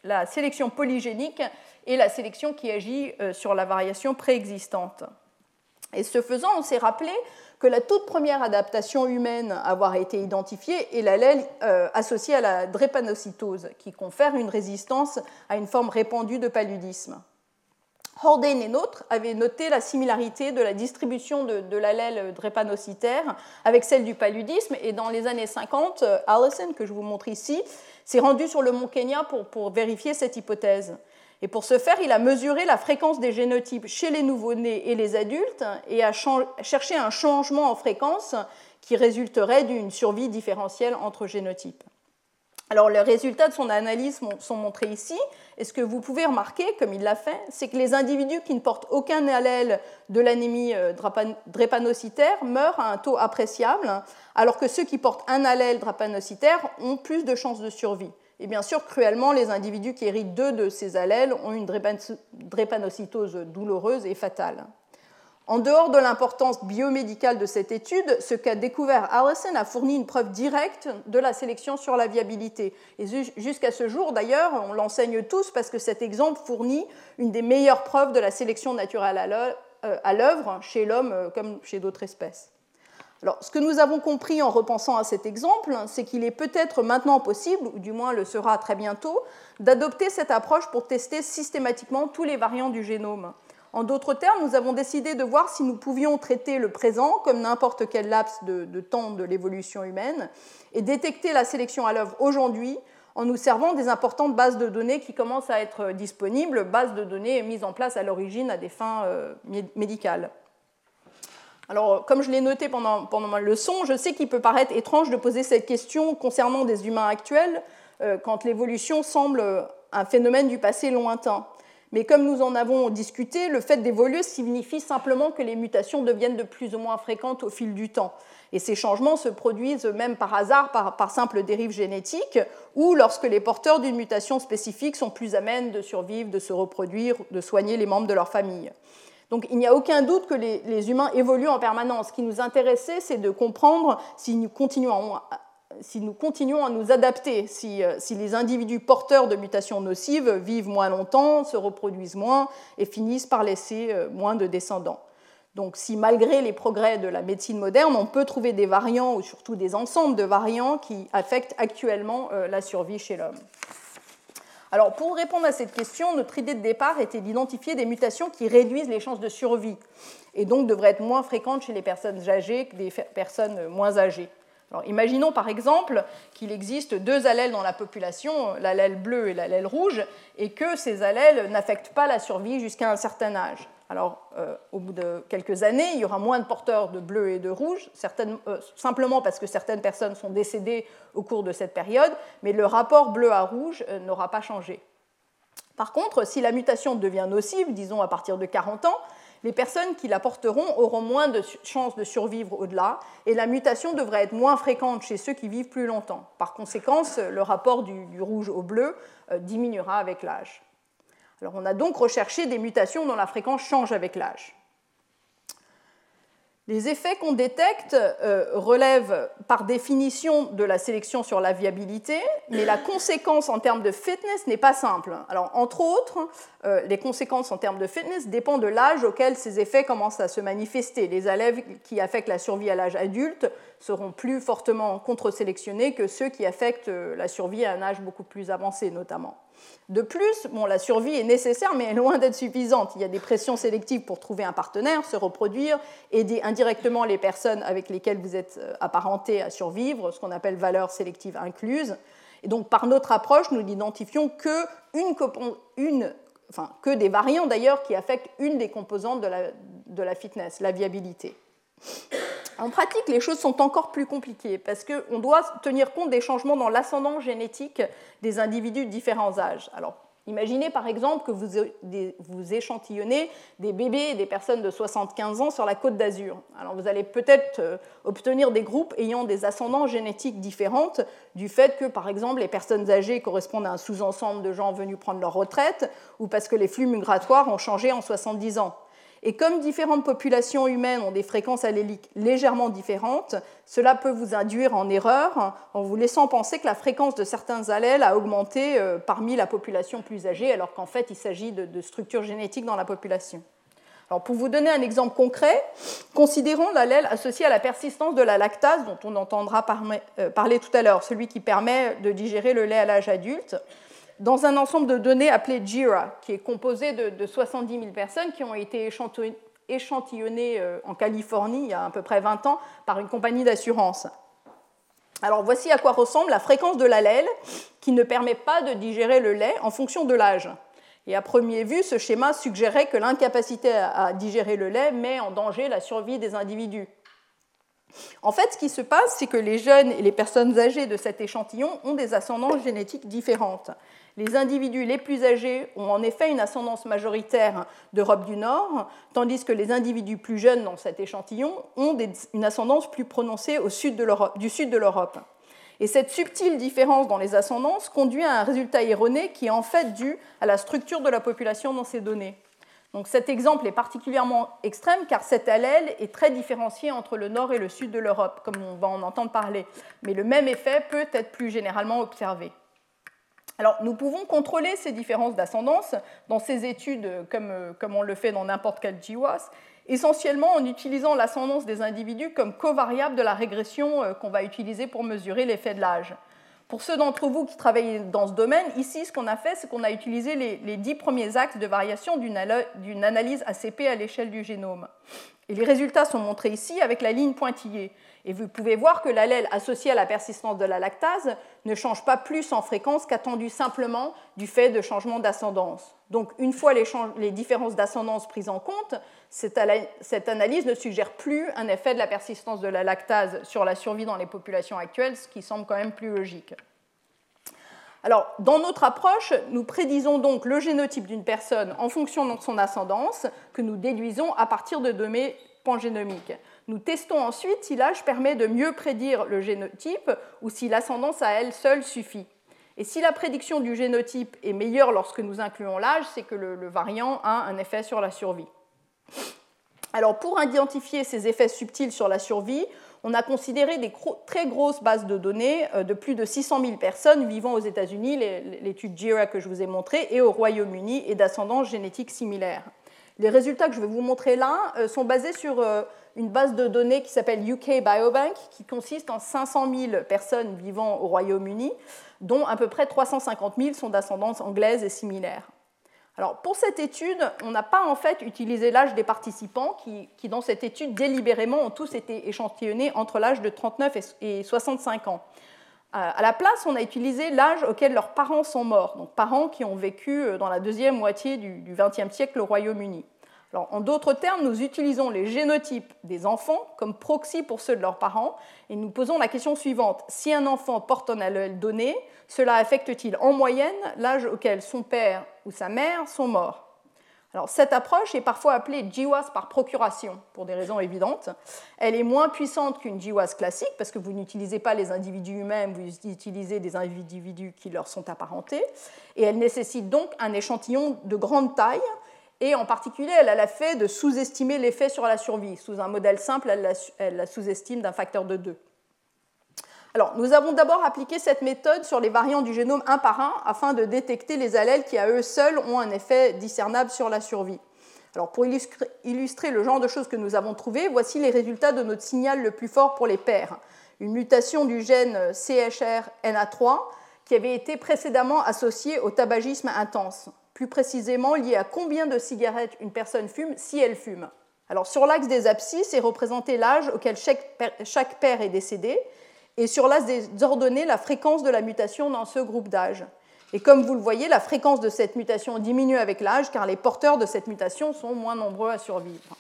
la sélection polygénique et la sélection qui agit sur la variation préexistante. Et ce faisant, on s'est rappelé que la toute première adaptation humaine à avoir été identifiée est l'allèle euh, associé à la drépanocytose, qui confère une résistance à une forme répandue de paludisme. Horden et Notre avaient noté la similarité de la distribution de, l'allèle drépanocytaire avec celle du paludisme, et dans les années 50, euh, Allison, que je vous montre ici, s'est rendu sur le mont Kenya pour vérifier cette hypothèse. Et pour ce faire, il a mesuré la fréquence des génotypes chez les nouveau-nés et les adultes et a cherché un changement en fréquence qui résulterait d'une survie différentielle entre génotypes. Alors les résultats de son analyse sont montrés ici, et ce que vous pouvez remarquer, comme il l'a fait, c'est que les individus qui ne portent aucun allèle de l'anémie euh, drépanocytaire meurent à un taux appréciable, alors que ceux qui portent un allèle drépanocytaire ont plus de chances de survie. Et bien sûr, cruellement, les individus qui héritent deux de ces allèles ont une drépanocytose douloureuse et fatale. En dehors de l'importance biomédicale de cette étude, ce qu'a découvert Allison a fourni une preuve directe de la sélection sur la viabilité. Et jusqu'à ce jour, d'ailleurs, on l'enseigne tous parce que cet exemple fournit une des meilleures preuves de la sélection naturelle à l'œuvre chez l'homme euh, comme chez d'autres espèces. Alors, ce que nous avons compris en repensant à cet exemple, c'est qu'il est peut-être maintenant possible, ou du moins le sera très bientôt, d'adopter cette approche pour tester systématiquement tous les variants du génome. En d'autres termes, nous avons décidé de voir si nous pouvions traiter le présent comme n'importe quel laps de, temps de l'évolution humaine et détecter la sélection à l'œuvre aujourd'hui en nous servant des importantes bases de données qui commencent à être disponibles, bases de données mises en place à l'origine à des fins euh, médicales. Alors, comme je l'ai noté pendant, pendant, ma leçon, je sais qu'il peut paraître étrange de poser cette question concernant des humains actuels euh, quand l'évolution semble un phénomène du passé lointain. Mais comme nous en avons discuté, le fait d'évoluer signifie simplement que les mutations deviennent de plus ou moins fréquentes au fil du temps. Et ces changements se produisent même par hasard, par, simple dérive génétique, ou lorsque les porteurs d'une mutation spécifique sont plus amènes de survivre, de se reproduire, de soigner les membres de leur famille. Donc il n'y a aucun doute que les, humains évoluent en permanence. Ce qui nous intéressait, c'est de comprendre si nous continuons si nous continuons à nous adapter, euh, si, les individus porteurs de mutations nocives vivent moins longtemps, se reproduisent moins et finissent par laisser euh, moins de descendants. Donc si malgré les progrès de la médecine moderne, on peut trouver des variants ou surtout des ensembles de variants qui affectent actuellement euh, la survie chez l'homme. Alors pour répondre à cette question, notre idée de départ était d'identifier des mutations qui réduisent les chances de survie et donc devraient être moins fréquentes chez les personnes âgées que des personnes moins âgées imaginons par exemple qu'il existe deux allèles dans la population, l'allèle bleu et l'allèle rouge, et que ces allèles n'affectent pas la survie jusqu'à un certain âge. Alors, euh, au bout de quelques années, il y aura moins de porteurs de bleu et de rouge, euh, simplement parce que certaines personnes sont décédées au cours de cette période, mais le rapport bleu à rouge euh, n'aura pas changé. Par contre, si la mutation devient nocive, disons à partir de 40 ans, les personnes qui la porteront auront moins de chances de survivre au-delà et la mutation devrait être moins fréquente chez ceux qui vivent plus longtemps. Par conséquent, le rapport du, rouge au bleu diminuera avec l'âge. On a donc recherché des mutations dont la fréquence change avec l'âge. Les effets qu'on détecte euh, relèvent par définition de la sélection sur la viabilité, mais la conséquence en termes de fitness n'est pas simple. Alors, entre autres, euh, les conséquences en termes de fitness dépendent de l'âge auquel ces effets commencent à se manifester. Les élèves qui affectent la survie à l'âge adulte seront plus fortement contre-sélectionnés que ceux qui affectent euh, la survie à un âge beaucoup plus avancé, notamment. De plus, bon, la survie est nécessaire, mais est loin d'être suffisante. Il y a des pressions sélectives pour trouver un partenaire, se reproduire, aider indirectement les personnes avec lesquelles vous êtes euh, apparentés à survivre, ce qu'on appelle valeur sélective incluse. Et donc, par notre approche, nous n'identifions que, une, enfin, que des variants d'ailleurs qui affectent une des composantes de la, de la fitness, la viabilité. En pratique, les choses sont encore plus compliquées parce qu'on doit tenir compte des changements dans l'ascendant génétique des individus de différents âges. Alors, imaginez par exemple que vous, échantillonnez des bébés et des personnes de 75 ans sur la côte d'Azur. Alors, vous allez peut-être euh, obtenir des groupes ayant des ascendants génétiques différentes du fait que, par exemple, les personnes âgées correspondent à un sous-ensemble de gens venus prendre leur retraite ou parce que les flux migratoires ont changé en 70 ans. Et comme différentes populations humaines ont des fréquences alléliques légèrement différentes, cela peut vous induire en erreur en vous laissant penser que la fréquence de certains allèles a augmenté euh, parmi la population plus âgée, alors qu'en fait il s'agit de, structures génétiques dans la population. Pour vous donner un exemple concret, considérons l'allèle associé à la persistance de la lactase, dont on entendra euh, parler tout à l'heure, celui qui permet de digérer le lait à l'âge adulte dans un ensemble de données appelé JIRA, qui est composé de, 70 000 personnes qui ont été échantillonnées euh, en Californie il y a à peu près 20 ans par une compagnie d'assurance. Alors voici à quoi ressemble la fréquence de l'allèle qui ne permet pas de digérer le lait en fonction de l'âge. Et à première vue, ce schéma suggérait que l'incapacité à digérer le lait met en danger la survie des individus. En fait, ce qui se passe, c'est que les jeunes et les personnes âgées de cet échantillon ont des ascendances génétiques différentes. Les individus les plus âgés ont en effet une ascendance majoritaire d'Europe du Nord, tandis que les individus plus jeunes dans cet échantillon ont une ascendance plus prononcée au sud du sud de l'Europe. Et cette subtile différence dans les ascendances conduit à un résultat erroné qui est en fait dû à la structure de la population dans ces données. Donc cet exemple est particulièrement extrême car cet allèle est très différencié entre le nord et le sud de l'Europe, comme on va en entendre parler. Mais le même effet peut être plus généralement observé. Alors, nous pouvons contrôler ces différences d'ascendance dans ces études, comme, euh, comme, on le fait dans n'importe quel GWAS, essentiellement en utilisant l'ascendance des individus comme covariable de la régression euh, qu'on va utiliser pour mesurer l'effet de l'âge. Pour ceux d'entre vous qui travaillent dans ce domaine, ici, ce qu'on a fait, c'est qu'on a utilisé les, dix premiers axes de variation d'une analyse ACP à l'échelle du génome. Et les résultats sont montrés ici avec la ligne pointillée. Et vous pouvez voir que l'allèle associé à la persistance de la lactase ne change pas plus en fréquence qu'attendu simplement du fait de changements d'ascendance. Donc, une fois les, différences d'ascendance prises en compte, cette, analyse ne suggère plus un effet de la persistance de la lactase sur la survie dans les populations actuelles, ce qui semble quand même plus logique. Alors, dans notre approche, nous prédisons donc le génotype d'une personne en fonction de son ascendance, que nous déduisons à partir de données pangénomiques. Nous testons ensuite si l'âge permet de mieux prédire le génotype ou si l'ascendance à elle seule suffit. Et si la prédiction du génotype est meilleure lorsque nous incluons l'âge, c'est que le, variant a un effet sur la survie. Alors pour identifier ces effets subtils sur la survie, on a considéré des très grosses bases de données euh, de plus de 600 000 personnes vivant aux États-Unis, l'étude JIRA que je vous ai montrée, et au Royaume-Uni et d'ascendance génétique similaire. Les résultats que je vais vous montrer là euh, sont basés sur euh, une base de données qui s'appelle UK Biobank, qui consiste en 500 000 personnes vivant au Royaume-Uni, dont à peu près 350 000 sont d'ascendance anglaise et similaire. Alors, pour cette étude, on n'a pas en fait utilisé l'âge des participants qui, qui, dans cette étude, délibérément, ont tous été échantillonnés entre l'âge de 39 et 65 ans. Euh, à la place, on a utilisé l'âge auquel leurs parents sont morts, donc parents qui ont vécu euh, dans la deuxième moitié du XXe siècle au Royaume-Uni en d'autres termes, nous utilisons les génotypes des enfants comme proxy pour ceux de leurs parents et nous posons la question suivante. Si un enfant porte un allèle donné, cela affecte-t-il en moyenne l'âge auquel son père ou sa mère sont morts? Alors, cette approche est parfois appelée GWAS par procuration, pour des raisons évidentes. Elle est moins puissante qu'une GWAS classique, parce que vous n'utilisez pas les individus eux-mêmes, vous utilisez des individus qui leur sont apparentés. Et elle nécessite donc un échantillon de grande taille, et en particulier, elle a la fait de sous-estimer l'effet sur la survie. Sous un modèle simple, elle la, sous-estime d'un facteur de 2. Alors, nous avons d'abord appliqué cette méthode sur les variants du génome un par un afin de détecter les allèles qui, à eux seuls, ont un effet discernable sur la survie. Alors, pour illustrer le genre de choses que nous avons trouvées, voici les résultats de notre signal le plus fort pour les pairs. Une mutation du gène CHRNA3 qui avait été précédemment associée au tabagisme intense plus précisément lié à combien de cigarettes une personne fume si elle fume. Alors sur l'axe des abscisses est représenté l'âge auquel chaque père est décédé, et sur l'axe des ordonnées la fréquence de la mutation dans ce groupe d'âge. Et comme vous le voyez, la fréquence de cette mutation diminue avec l'âge car les porteurs de cette mutation sont moins nombreux à survivre.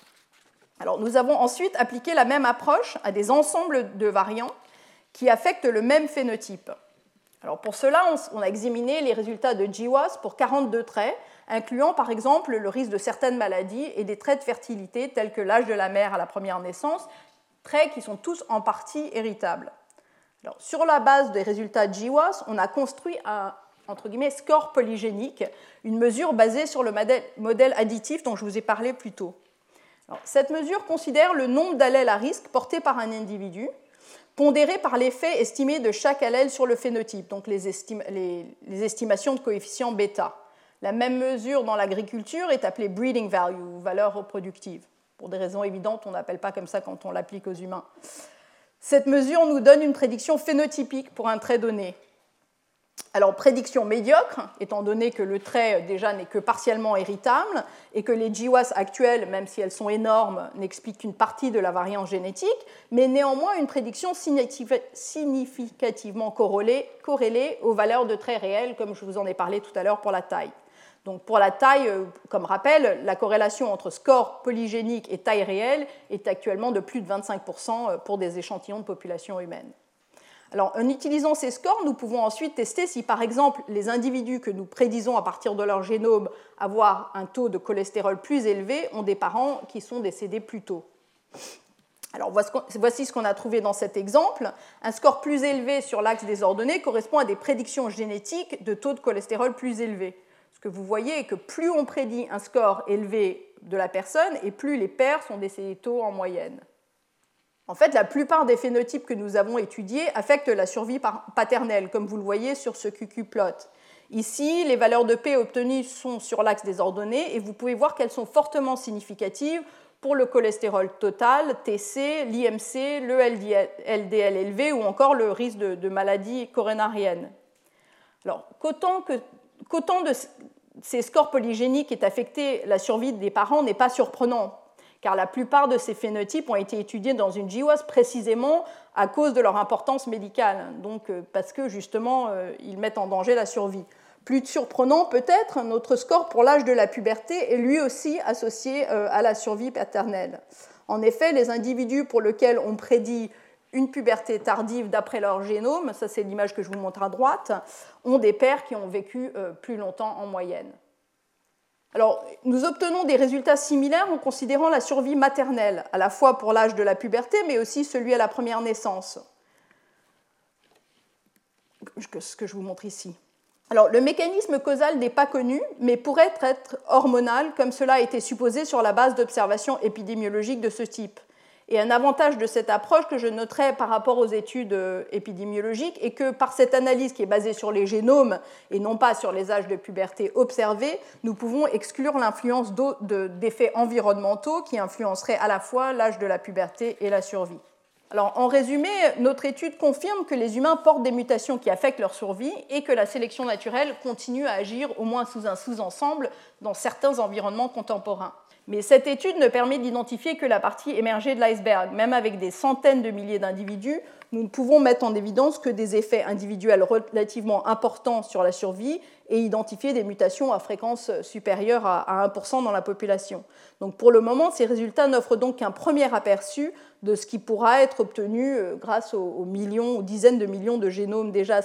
Alors nous avons ensuite appliqué la même approche à des ensembles de variants qui affectent le même phénotype. Alors pour cela, on a examiné les résultats de GWAS pour 42 traits, incluant par exemple le risque de certaines maladies et des traits de fertilité tels que l'âge de la mère à la première naissance, traits qui sont tous en partie héritables. Sur la base des résultats de GWAS, on a construit un score polygénique, une mesure basée sur le modèle additif dont je vous ai parlé plus tôt. cette mesure considère le nombre d'allèles à risque portés par un individu pondéré par l'effet estimé de chaque allèle sur le phénotype, donc les, estimations de coefficient bêta. La même mesure dans l'agriculture est appelée breeding value, valeur reproductive. Pour des raisons évidentes, on n'appelle pas comme ça quand on l'applique aux humains. Cette mesure nous donne une prédiction phénotypique pour un trait donné. Alors, prédiction médiocre, étant donné que le trait déjà n'est que partiellement héritable et que les GWAS actuelles, même si elles sont énormes, n'expliquent qu'une partie de la variance génétique, mais néanmoins une prédiction significativement corrélée, corrélée aux valeurs de traits réels, comme je vous en ai parlé tout à l'heure pour la taille. Donc pour la taille, euh, comme rappel, la corrélation entre score polygénique et taille réelle est actuellement de plus de 25% pour des échantillons de population humaine. Alors, en utilisant ces scores, nous pouvons ensuite tester si, par exemple, les individus que nous prédisons à partir de leur génome avoir un taux de cholestérol plus élevé ont des parents qui sont décédés plus tôt. Alors, voici ce qu'on a trouvé dans cet exemple. Un score plus élevé sur l'axe des ordonnées correspond à des prédictions génétiques de taux de cholestérol plus élevés. Que vous voyez que plus on prédit un score élevé de la personne, et plus les pères sont décédés tôt en moyenne. En fait, la plupart des phénotypes que nous avons étudiés affectent la survie paternelle, comme vous le voyez sur ce QQ plot. Ici, les valeurs de P obtenues sont sur l'axe des ordonnées et vous pouvez voir qu'elles sont fortement significatives pour le cholestérol total, TC, l'IMC, le LDL élevé ou encore le risque de, maladie coronarienne. Alors, qu'autant, de ces scores polygéniques aient affecté la survie des parents n'est pas surprenant, car la plupart de ces phénotypes ont été étudiés dans une GWAS précisément à cause de leur importance médicale, donc euh, parce que justement euh, ils mettent en danger la survie. Plus surprenant peut-être, notre score pour l'âge de la puberté est lui aussi associé euh, à la survie paternelle. En effet, les individus pour lesquels on prédit une puberté tardive d'après leur génome, ça c'est l'image que je vous montre à droite, ont des pères qui ont vécu euh, plus longtemps en moyenne. Alors, nous obtenons des résultats similaires en considérant la survie maternelle, à la fois pour l'âge de la puberté, mais aussi celui à la première naissance. Ce que je vous montre ici. Alors, le mécanisme causal n'est pas connu, mais pourrait être hormonal, comme cela a été supposé sur la base d'observations épidémiologiques de ce type. Et un avantage de cette approche que je noterai par rapport aux études euh, épidémiologiques est que par cette analyse qui est basée sur les génomes et non pas sur les âges de puberté observés, nous pouvons exclure l'influence d'effets environnementaux qui influenceraient à la fois l'âge de la puberté et la survie. Alors, en résumé, notre étude confirme que les humains portent des mutations qui affectent leur survie et que la sélection naturelle continue à agir au moins sous un sous-ensemble dans certains environnements contemporains. Mais cette étude ne permet d'identifier que la partie émergée de l'iceberg. Même avec des centaines de milliers d'individus, nous ne pouvons mettre en évidence que des effets individuels relativement importants sur la survie et identifier des mutations à fréquence supérieure à 1% dans la population. Donc pour le moment, ces résultats n'offrent donc qu'un premier aperçu de ce qui pourra être obtenu euh, grâce aux, millions, aux dizaines de millions de génomes déjà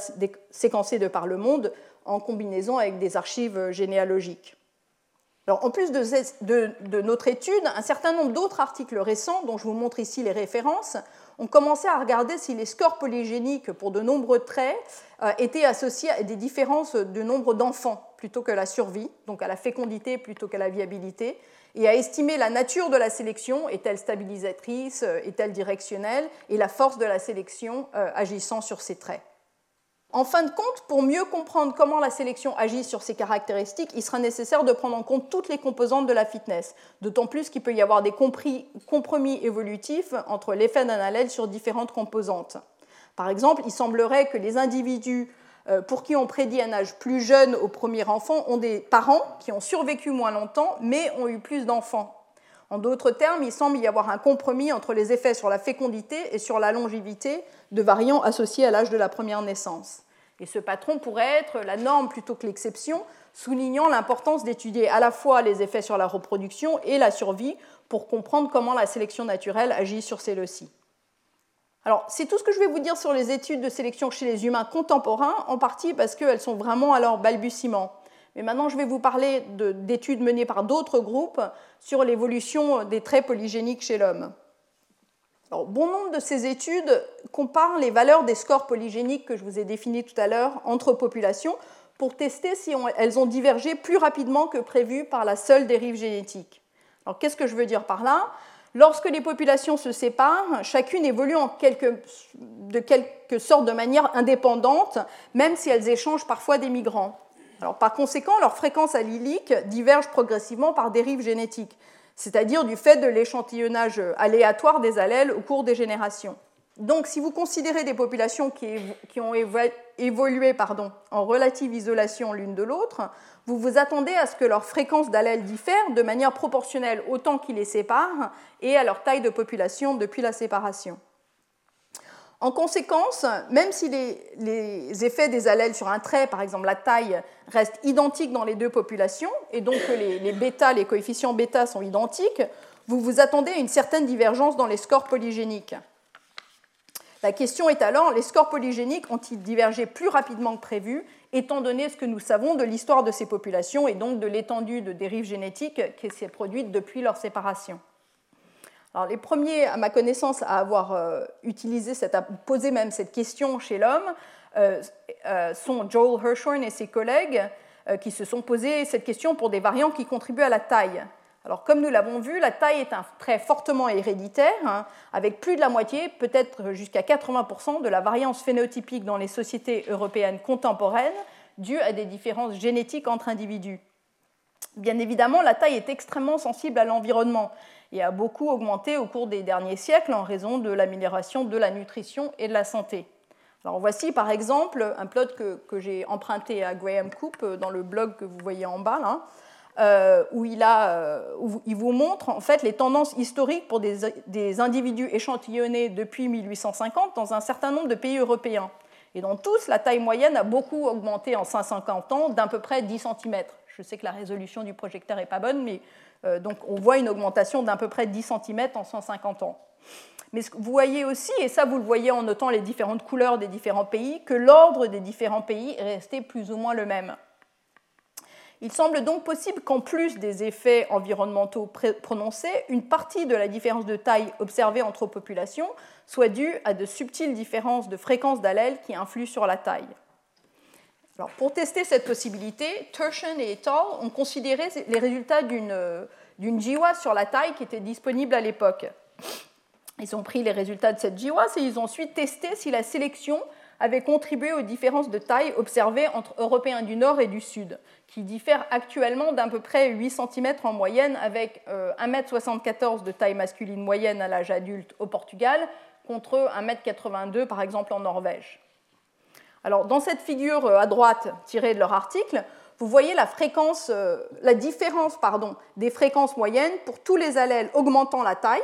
séquencés de par le monde en combinaison avec des archives généalogiques. Alors, en plus de, notre étude, un certain nombre d'autres articles récents, dont je vous montre ici les références, ont commencé à regarder si les scores polygéniques pour de nombreux traits euh, étaient associés à des différences de nombre d'enfants plutôt que la survie, donc à la fécondité plutôt qu'à la viabilité, et à estimer la nature de la sélection, est-elle stabilisatrice, euh, est-elle directionnelle, et la force de la sélection euh, agissant sur ces traits. En fin de compte, pour mieux comprendre comment la sélection agit sur ces caractéristiques, il sera nécessaire de prendre en compte toutes les composantes de la fitness, d'autant plus qu'il peut y avoir des compromis évolutifs entre l'effet d'un allèle sur différentes composantes. Par exemple, il semblerait que les individus euh, pour qui on prédit un âge plus jeune au premier enfant ont des parents qui ont survécu moins longtemps mais ont eu plus d'enfants. En d'autres termes, il semble y avoir un compromis entre les effets sur la fécondité et sur la longévité de variants associés à l'âge de la première naissance. Et ce patron pourrait être la norme plutôt que l'exception, soulignant l'importance d'étudier à la fois les effets sur la reproduction et la survie pour comprendre comment la sélection naturelle agit sur celles-ci. Alors, c'est tout ce que je vais vous dire sur les études de sélection chez les humains contemporains, en partie parce qu'elles sont vraiment à leur balbutiement. Mais maintenant, je vais vous parler d'études menées par d'autres groupes sur l'évolution des traits polygéniques chez l'homme. bon nombre de ces études comparent les valeurs des scores polygéniques que je vous ai définis tout à l'heure entre populations pour tester si elles ont divergé plus rapidement que prévu par la seule dérive génétique. Alors, qu'est-ce que je veux dire par là? Lorsque les populations se séparent, chacune évolue de quelque sorte de manière indépendante, même si elles échangent parfois des migrants. Par conséquent, leur fréquence allylique diverge progressivement par dérive génétique, c'est-à-dire du fait de l'échantillonnage aléatoire des allèles au cours des générations. Donc, si vous considérez des populations qui, ont évolué en relative isolation l'une de l'autre, vous vous attendez à ce que leur fréquence d'allèles diffère de manière proportionnelle au temps qui les sépare et à leur taille de population depuis la séparation. En conséquence, même si les, effets des allèles sur un trait, par exemple la taille, restent identiques dans les deux populations, et donc que les, bêta, les coefficients bêta sont identiques, vous vous attendez à une certaine divergence dans les scores polygéniques. La question est alors, les scores polygéniques ont-ils divergé plus rapidement que prévu, étant donné ce que nous savons de l'histoire de ces populations et donc de l'étendue de dérives génétiques qui s'est produite depuis leur séparation? Alors, les premiers, à ma connaissance, à avoir euh, posé même cette question chez l'homme euh, euh, sont Joel Hirschhorn et ses collègues qui se sont posé cette question pour des variants qui contribuent à la taille. Alors, comme nous l'avons vu, la taille est un trait fortement héréditaire, hein, avec plus de la moitié, peut-être jusqu'à 80% de la variance phénotypique dans les sociétés européennes contemporaines due à des différences génétiques entre individus. Bien évidemment, la taille est extrêmement sensible à l'environnement et a beaucoup augmenté au cours des derniers siècles en raison de l'amélioration de la nutrition et de la santé. Alors voici par exemple un plot que, j'ai emprunté à Graham Coop dans le blog que vous voyez en bas, là, euh, où, il a, euh, il vous montre en fait les tendances historiques pour des, des, individus échantillonnés depuis 1850 dans un certain nombre de pays européens. Et dans tous, la taille moyenne a beaucoup augmenté en 150 ans, d'à peu près 10 cm. Je sais que la résolution du projecteur n'est pas bonne, mais euh, donc on voit une augmentation d'à peu près 10 cm en 150 ans. Mais vous voyez aussi, et ça vous le voyez en notant les différentes couleurs des différents pays, que l'ordre des différents pays est resté plus ou moins le même. Il semble donc possible qu'en plus des effets environnementaux prononcés, une partie de la différence de taille observée entre populations soit due à de subtiles différences de fréquence d'allèles qui influent sur la taille. Alors, pour tester cette possibilité, Turshen et al. ont considéré les résultats d'une GWAS sur la taille qui était disponible à l'époque. Ils ont pris les résultats de cette GWAS et ils ont ensuite testé si la sélection avait contribué aux différences de taille observées entre Européens du Nord et du Sud, qui diffèrent actuellement d'à peu près 8 cm en moyenne, avec 1,74 m de taille masculine moyenne à l'âge adulte au Portugal, contre 1,82 m par exemple en Norvège. Alors, dans cette figure euh, à droite tirée de leur article, vous voyez la, euh, différence des fréquences moyennes pour tous les allèles augmentant la taille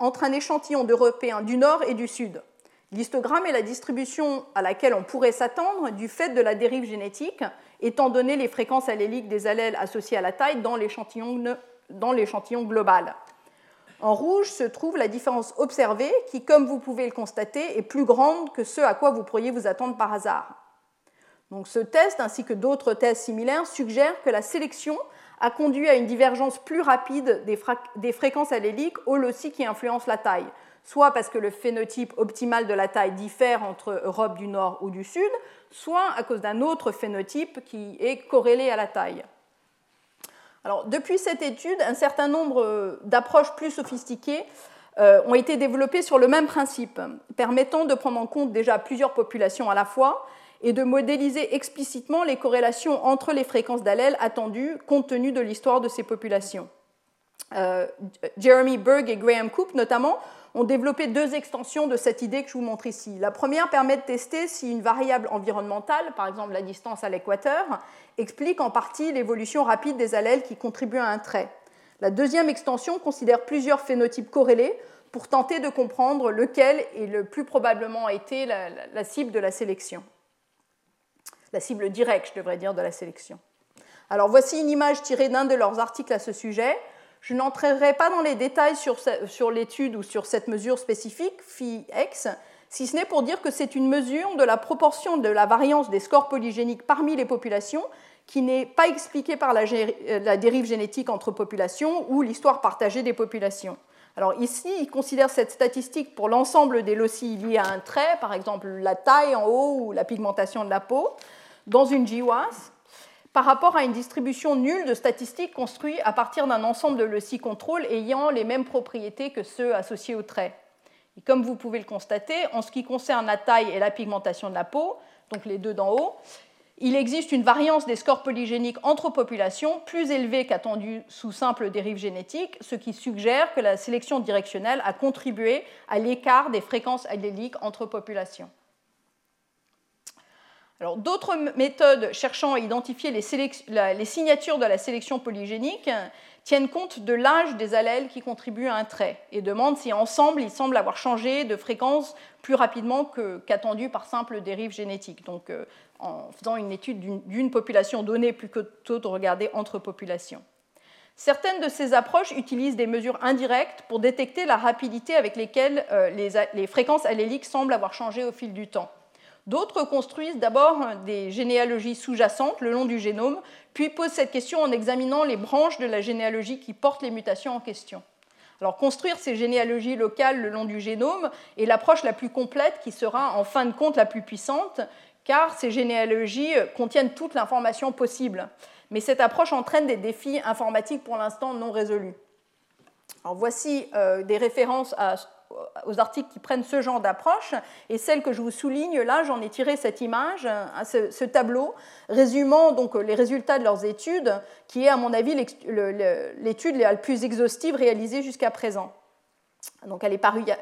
entre un échantillon d'Européens du Nord et du Sud. L'histogramme est la distribution à laquelle on pourrait s'attendre du fait de la dérive génétique, étant donné les fréquences alléliques des allèles associés à la taille dans l'échantillon global. En rouge se trouve la différence observée qui, comme vous pouvez le constater, est plus grande que ce à quoi vous pourriez vous attendre par hasard. Donc ce test, ainsi que d'autres tests similaires, suggèrent que la sélection a conduit à une divergence plus rapide des, fréquences alléliques au aussi qui influencent la taille, soit parce que le phénotype optimal de la taille diffère entre Europe du Nord ou du Sud, soit à cause d'un autre phénotype qui est corrélé à la taille. Depuis cette étude, un certain nombre euh, d'approches plus sophistiquées euh, ont été développées sur le même principe, permettant de prendre en compte déjà plusieurs populations à la fois et de modéliser explicitement les corrélations entre les fréquences d'allèles attendues compte tenu de l'histoire de ces populations. Euh, Jeremy Berg et Graham Coop, notamment, ont développé deux extensions de cette idée que je vous montre ici. La première permet de tester si une variable environnementale, par exemple la distance à l'équateur, explique en partie l'évolution rapide des allèles qui contribuent à un trait. La deuxième extension considère plusieurs phénotypes corrélés pour tenter de comprendre lequel est le plus probablement été la, la cible de la sélection la cible directe, je devrais dire, de la sélection. Alors voici une image tirée d'un de leurs articles à ce sujet. Je n'entrerai pas dans les détails sur, l'étude ou sur cette mesure spécifique, phi-x, si ce n'est pour dire que c'est une mesure de la proportion de la variance des scores polygéniques parmi les populations qui n'est pas expliquée par la, euh, la, dérive génétique entre populations ou l'histoire partagée des populations. Alors ici, ils considèrent cette statistique pour l'ensemble des loci liés à un trait, par exemple la taille en haut ou la pigmentation de la peau, dans une GWAS par rapport à une distribution nulle de statistiques construite à partir d'un ensemble de loci contrôle ayant les mêmes propriétés que ceux associés au trait. Et comme vous pouvez le constater, en ce qui concerne la taille et la pigmentation de la peau, donc les deux d'en haut, il existe une variance des scores polygéniques entre populations plus élevée qu'attendue sous simple dérive génétique, ce qui suggère que la sélection directionnelle a contribué à l'écart des fréquences alléliques entre populations. D'autres méthodes cherchant à identifier les, signatures de la sélection polygénique tiennent compte de l'âge des allèles qui contribuent à un trait et demandent si ensemble ils semblent avoir changé de fréquence plus rapidement qu'attendu par simple dérive génétique. Donc euh, en faisant une étude d'une population donnée plutôt de regarder entre populations. Certaines de ces approches utilisent des mesures indirectes pour détecter la rapidité avec laquelle euh, les fréquences alléliques semblent avoir changé au fil du temps. D'autres construisent d'abord des généalogies sous-jacentes le long du génome, puis posent cette question en examinant les branches de la généalogie qui portent les mutations en question. Alors construire ces généalogies locales le long du génome est l'approche la plus complète qui sera en fin de compte la plus puissante, car ces généalogies contiennent toute l'information possible. Mais cette approche entraîne des défis informatiques pour l'instant non résolus. Alors voici euh, des références à aux articles qui prennent ce genre d'approche. Et celle que je vous souligne là, j'en ai tiré cette image, hein, ce, tableau, résumant donc les résultats de leurs études, qui est à mon avis l'étude la plus exhaustive réalisée jusqu'à présent. Donc elle est parue il y a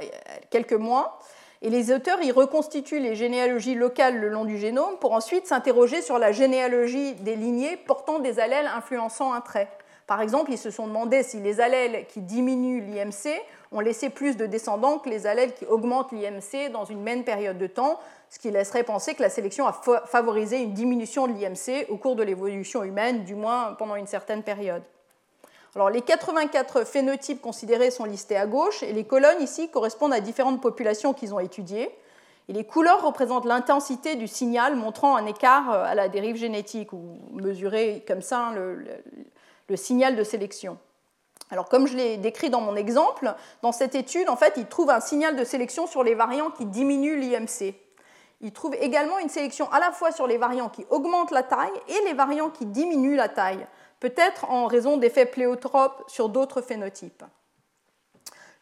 quelques mois. Et les auteurs y reconstituent les généalogies locales le long du génome pour ensuite s'interroger sur la généalogie des lignées portant des allèles influençant un trait. Par exemple, ils se sont demandé si les allèles qui diminuent l'IMC ont laissé plus de descendants que les allèles qui augmentent l'IMC dans une même période de temps, ce qui laisserait penser que la sélection a favorisé une diminution de l'IMC au cours de l'évolution humaine, du moins pendant une certaine période. Alors, les 84 phénotypes considérés sont listés à gauche et les colonnes ici correspondent à différentes populations qu'ils ont étudiées. Et les couleurs représentent l'intensité du signal montrant un écart euh, à la dérive génétique ou mesurer comme ça le, le signal de sélection. Alors, comme je l'ai décrit dans mon exemple, dans cette étude, en fait, ils trouvent un signal de sélection sur les variants qui diminuent l'IMC. Ils trouvent également une sélection à la fois sur les variants qui augmentent la taille et les variants qui diminuent la taille, peut-être en raison d'effets pléotropes sur d'autres phénotypes.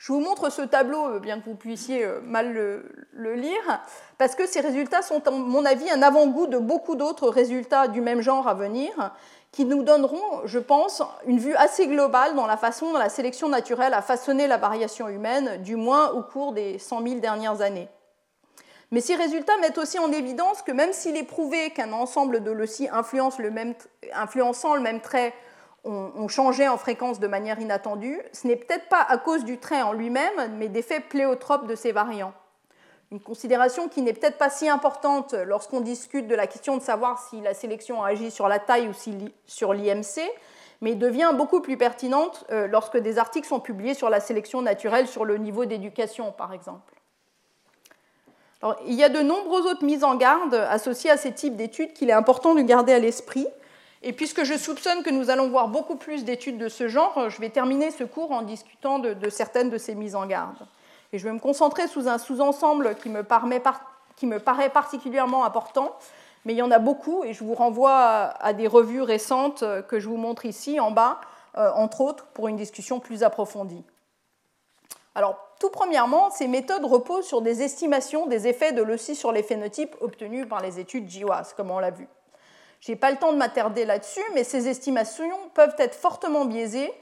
Je vous montre ce tableau, euh, bien que vous puissiez euh, mal le, lire, parce que ces résultats sont, à mon avis, un avant-goût de beaucoup d'autres résultats du même genre à venir, qui nous donneront, je pense, une vue assez globale dans la façon dont la sélection naturelle a façonné la variation humaine, du moins au cours des 100 000 dernières années. Mais ces résultats mettent aussi en évidence que même s'il est prouvé qu'un ensemble de loci influençant le même trait ont, changé en fréquence de manière inattendue, ce n'est peut-être pas à cause du trait en lui-même, mais d'effets pléotropes de ces variants. Une considération qui n'est peut-être pas si importante lorsqu'on discute de la question de savoir si la sélection agit sur la taille ou sur l'IMC, mais devient beaucoup plus pertinente euh, lorsque des articles sont publiés sur la sélection naturelle sur le niveau d'éducation, par exemple. il y a de nombreuses autres mises en garde associées à ces types d'études qu'il est important de garder à l'esprit. Et puisque je soupçonne que nous allons voir beaucoup plus d'études de ce genre, je vais terminer ce cours en discutant de certaines de ces mises en garde. Et je vais me concentrer sous un sous-ensemble qui, me paraît particulièrement important, mais il y en a beaucoup et je vous renvoie à des revues récentes que je vous montre ici en bas, euh, entre autres, pour une discussion plus approfondie. Alors, tout premièrement, ces méthodes reposent sur des estimations des effets de l'OCI sur les phénotypes obtenus par les études GWAS, comme on l'a vu. Je n'ai pas le temps de m'attarder là-dessus, mais ces estimations peuvent être fortement biaisées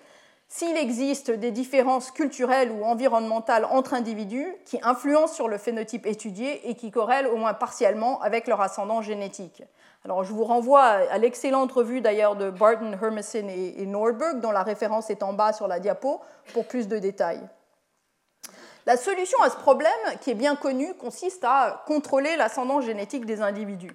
s'il existe des différences culturelles ou environnementales entre individus qui influencent sur le phénotype étudié et qui corrèlent au moins partiellement avec leur ascendant génétique. Alors, je vous renvoie à l'excellente revue d'ailleurs de Barton, Hermesen et Norberg, dont la référence est en bas sur la diapo, pour plus de détails. La solution à ce problème, qui est bien connu, consiste à contrôler l'ascendance génétique des individus.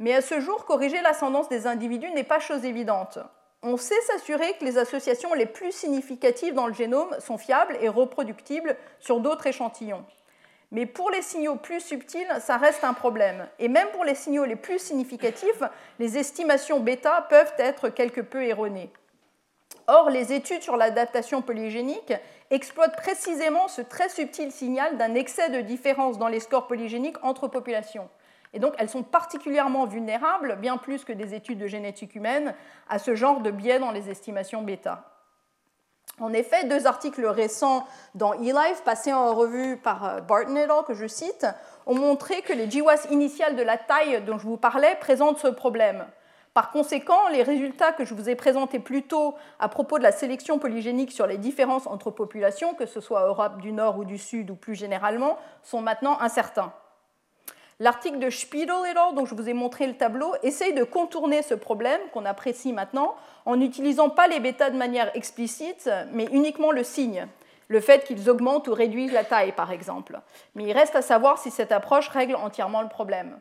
Mais à ce jour, corriger l'ascendance des individus n'est pas chose évidente on sait s'assurer que les associations les plus significatives dans le génome sont fiables et reproductibles sur d'autres échantillons. Mais pour les signaux plus subtils, ça reste un problème. Et même pour les signaux les plus significatifs, les estimations bêta peuvent être quelque peu erronées. Or, les études sur l'adaptation polygénique exploitent précisément ce très subtil signal d'un excès de différence dans les scores polygéniques entre populations. Et donc, elles sont particulièrement vulnérables, bien plus que des études de génétique humaine, à ce genre de biais dans les estimations bêta. En effet, deux articles récents dans eLife, passés en revue par euh, Barton et al., que je cite, ont montré que les GWAS initiales de la taille dont je vous parlais présentent ce problème. Par conséquent, les résultats que je vous ai présentés plus tôt à propos de la sélection polygénique sur les différences entre populations, que ce soit Europe du Nord ou du Sud ou plus généralement, sont maintenant incertains. L'article de Spiegel et al., dont je vous ai montré le tableau, essaye de contourner ce problème qu'on apprécie maintenant en n'utilisant pas les bêtas de manière explicite, mais uniquement le signe, le fait qu'ils augmentent ou réduisent la taille, par exemple. Mais il reste à savoir si cette approche règle entièrement le problème.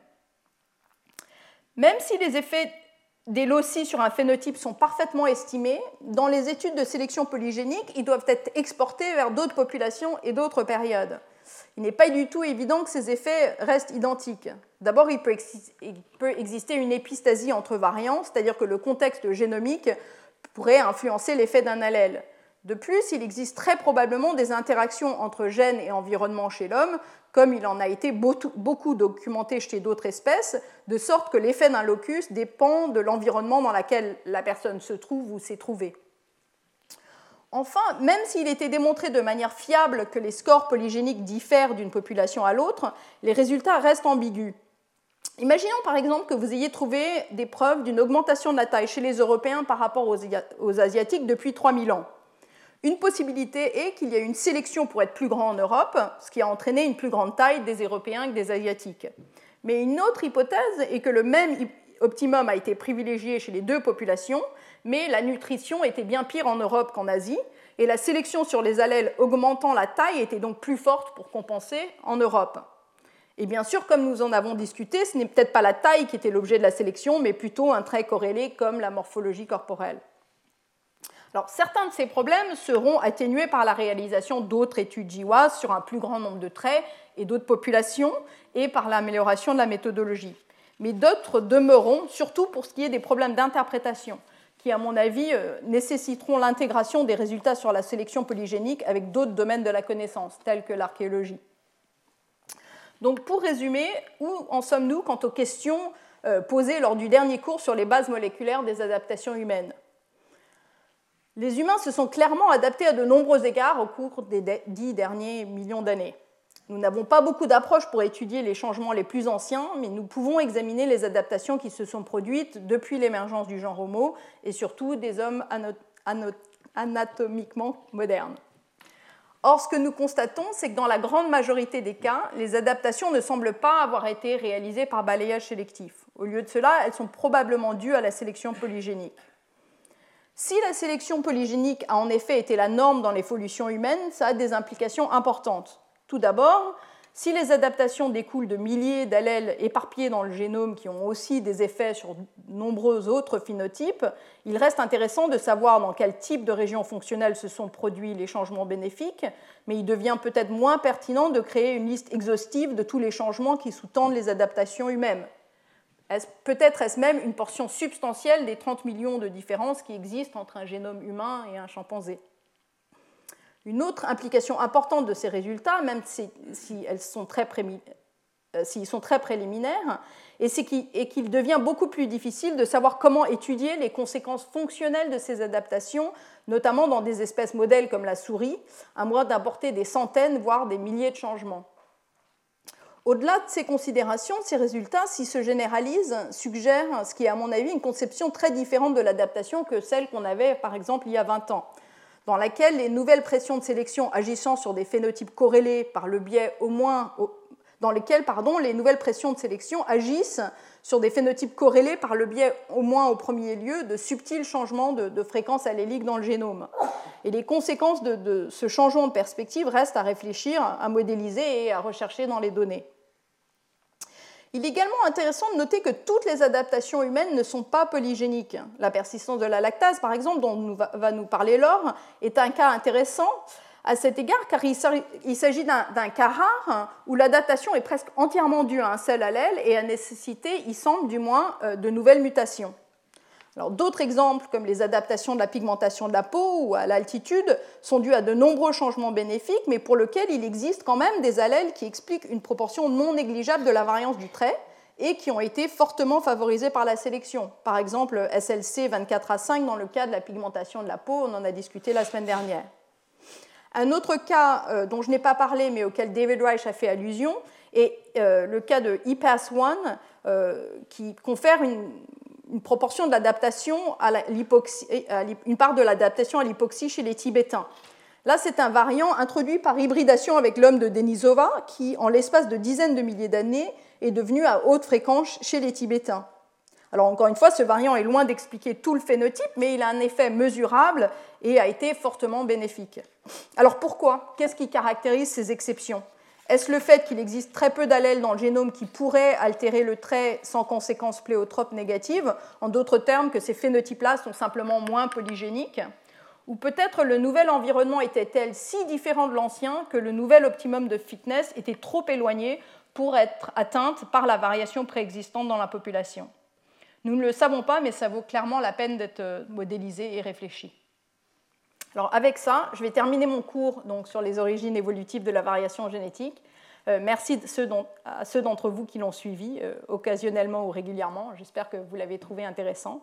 Même si les effets des loci sur un phénotype sont parfaitement estimés, dans les études de sélection polygénique, ils doivent être exportés vers d'autres populations et d'autres périodes il n'est pas du tout évident que ces effets restent identiques. D'abord, il, peut exister une épistasie entre variants, c'est-à-dire que le contexte génomique pourrait influencer l'effet d'un allèle. De plus, il existe très probablement des interactions entre gènes et environnement chez l'homme, comme il en a été beaucoup documenté chez d'autres espèces, de sorte que l'effet d'un locus dépend de l'environnement dans lequel la personne se trouve ou s'est trouvée. Enfin, même s'il était démontré de manière fiable que les scores polygéniques diffèrent d'une population à l'autre, les résultats restent ambigus. Imaginons par exemple que vous ayez trouvé des preuves d'une augmentation de la taille chez les Européens par rapport aux Asiatiques depuis 3000 ans. Une possibilité est qu'il y ait une sélection pour être plus grand en Europe, ce qui a entraîné une plus grande taille des Européens que des Asiatiques. Mais une autre hypothèse est que le même optimum a été privilégié chez les deux populations, mais la nutrition était bien pire en Europe qu'en Asie, et la sélection sur les allèles augmentant la taille était donc plus forte pour compenser en Europe. Et bien sûr, comme nous en avons discuté, ce n'est peut-être pas la taille qui était l'objet de la sélection, mais plutôt un trait corrélé comme la morphologie corporelle. Alors, certains de ces problèmes seront atténués par la réalisation d'autres études GWAS sur un plus grand nombre de traits et d'autres populations, et par l'amélioration de la méthodologie. Mais d'autres demeureront, surtout pour ce qui est des problèmes d'interprétation qui, à mon avis, euh, nécessiteront l'intégration des résultats sur la sélection polygénique avec d'autres domaines de la connaissance, tels que l'archéologie. Donc, pour résumer, où en sommes-nous quant aux questions euh, posées lors du dernier cours sur les bases moléculaires des adaptations humaines? Les humains se sont clairement adaptés à de nombreux égards au cours des dix derniers millions d'années. Nous n'avons pas beaucoup d'approches pour étudier les changements les plus anciens, mais nous pouvons examiner les adaptations qui se sont produites depuis l'émergence du genre Homo et surtout des hommes anatomiquement modernes. Or, ce que nous constatons, c'est que dans la grande majorité des cas, les adaptations ne semblent pas avoir été réalisées par balayage sélectif. Au lieu de cela, elles sont probablement dues à la sélection polygénique. Si la sélection polygénique a en effet été la norme dans l'évolution humaine, ça a des implications importantes. Tout d'abord, si les adaptations découlent de milliers d'allèles éparpillés dans le génome qui ont aussi des effets sur nombreux autres phénotypes, il reste intéressant de savoir dans quel type de région fonctionnelle se sont produits les changements bénéfiques, mais il devient peut-être moins pertinent de créer une liste exhaustive de tous les changements qui sous-tendent les adaptations humaines. Peut-être est-ce même une portion substantielle des 30 millions de différences qui existent entre un génome humain et un chimpanzé. Une autre implication importante de ces résultats, même si, elles sont très euh, s'ils sont très préliminaires, qu'il devient beaucoup plus difficile de savoir comment étudier les conséquences fonctionnelles de ces adaptations, notamment dans des espèces modèles comme la souris, à moins d'apporter des centaines, voire des milliers de changements. Au-delà de ces considérations, ces résultats, s'ils se généralisent, suggèrent ce qui est à mon avis une conception très différente de l'adaptation que celle qu'on avait par exemple il y a 20 ans dans laquelle les nouvelles pressions de sélection agissant sur des phénotypes corrélés par le biais au moins dans lesquels pardon, les nouvelles pressions de sélection agissent sur des phénotypes corrélés par le biais, au moins au premier lieu, de subtils changements de, fréquence allélique dans le génome. Et les conséquences de, ce changement de perspective restent à réfléchir, à modéliser et à rechercher dans les données. Il est également intéressant de noter que toutes les adaptations humaines ne sont pas polygéniques. La persistance de la lactase, par exemple, dont va nous parler Laure, est un cas intéressant à cet égard car il s'agit d'un cas rare où l'adaptation est presque entièrement due à un seul allèle et a nécessité, il semble du moins, euh, de nouvelles mutations. D'autres exemples, comme les adaptations de la pigmentation de la peau ou à l'altitude, sont dus à de nombreux changements bénéfiques, mais pour lesquels il existe quand même des allèles qui expliquent une proportion non négligeable de la variance du trait et qui ont été fortement favorisés par la sélection. Par exemple, SLC 24A5 dans le cas de la pigmentation de la peau, on en a discuté la semaine dernière. Un autre cas euh, dont je n'ai pas parlé, mais auquel David Reich a fait allusion, est euh, le cas de EPAS1, euh, qui confère une, une proportion de l'adaptation à une part de l'adaptation à l'hypoxie chez les Tibétains. Là, c'est un variant introduit par hybridation avec l'homme de Denisova qui, en l'espace de dizaines de milliers d'années, est devenu à haute fréquence chez les Tibétains. Alors, encore une fois, ce variant est loin d'expliquer tout le phénotype, mais il a un effet mesurable et a été fortement bénéfique. Alors, pourquoi? Qu'est-ce qui caractérise ces exceptions? Est-ce le fait qu'il existe très peu d'allèles dans le génome qui pourraient altérer le trait sans conséquences pléotropes négatives En d'autres termes, que ces phénotypes-là sont simplement moins polygéniques? Ou peut-être le nouvel environnement était-elle si différent de l'ancien que le nouvel optimum de fitness était trop éloigné pour être atteinte par la variation préexistante dans la population? Nous ne le savons pas, mais ça vaut clairement la peine d'être modélisé et réfléchi. Alors avec ça, je vais terminer mon cours donc, sur les origines évolutives de la variation génétique. Euh, merci à ceux d'entre vous qui l'ont suivi, euh, occasionnellement ou régulièrement. J'espère que vous l'avez trouvé intéressant.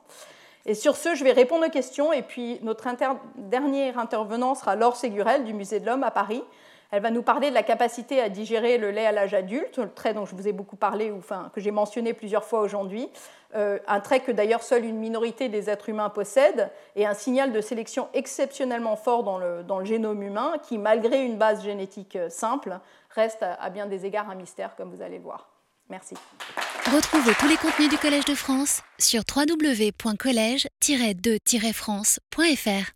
Et sur ce, je vais répondre aux questions. Et puis, notre dernier intervenant sera Laure Ségurel du Musée de l'Homme à Paris. Elle va nous parler de la capacité à digérer le lait à l'âge adulte, le trait dont je vous ai beaucoup parlé, ou enfin, que j'ai mentionné plusieurs fois aujourd'hui. Euh, un trait que d'ailleurs seule une minorité des êtres humains possède, et un signal de sélection exceptionnellement fort dans le, dans le génome humain, qui, malgré une base génétique euh, simple, reste à, bien des égards un mystère, comme vous allez le voir. Merci. Retrouvez tous les contenus du Collège de France sur www.colège-2-france.fr.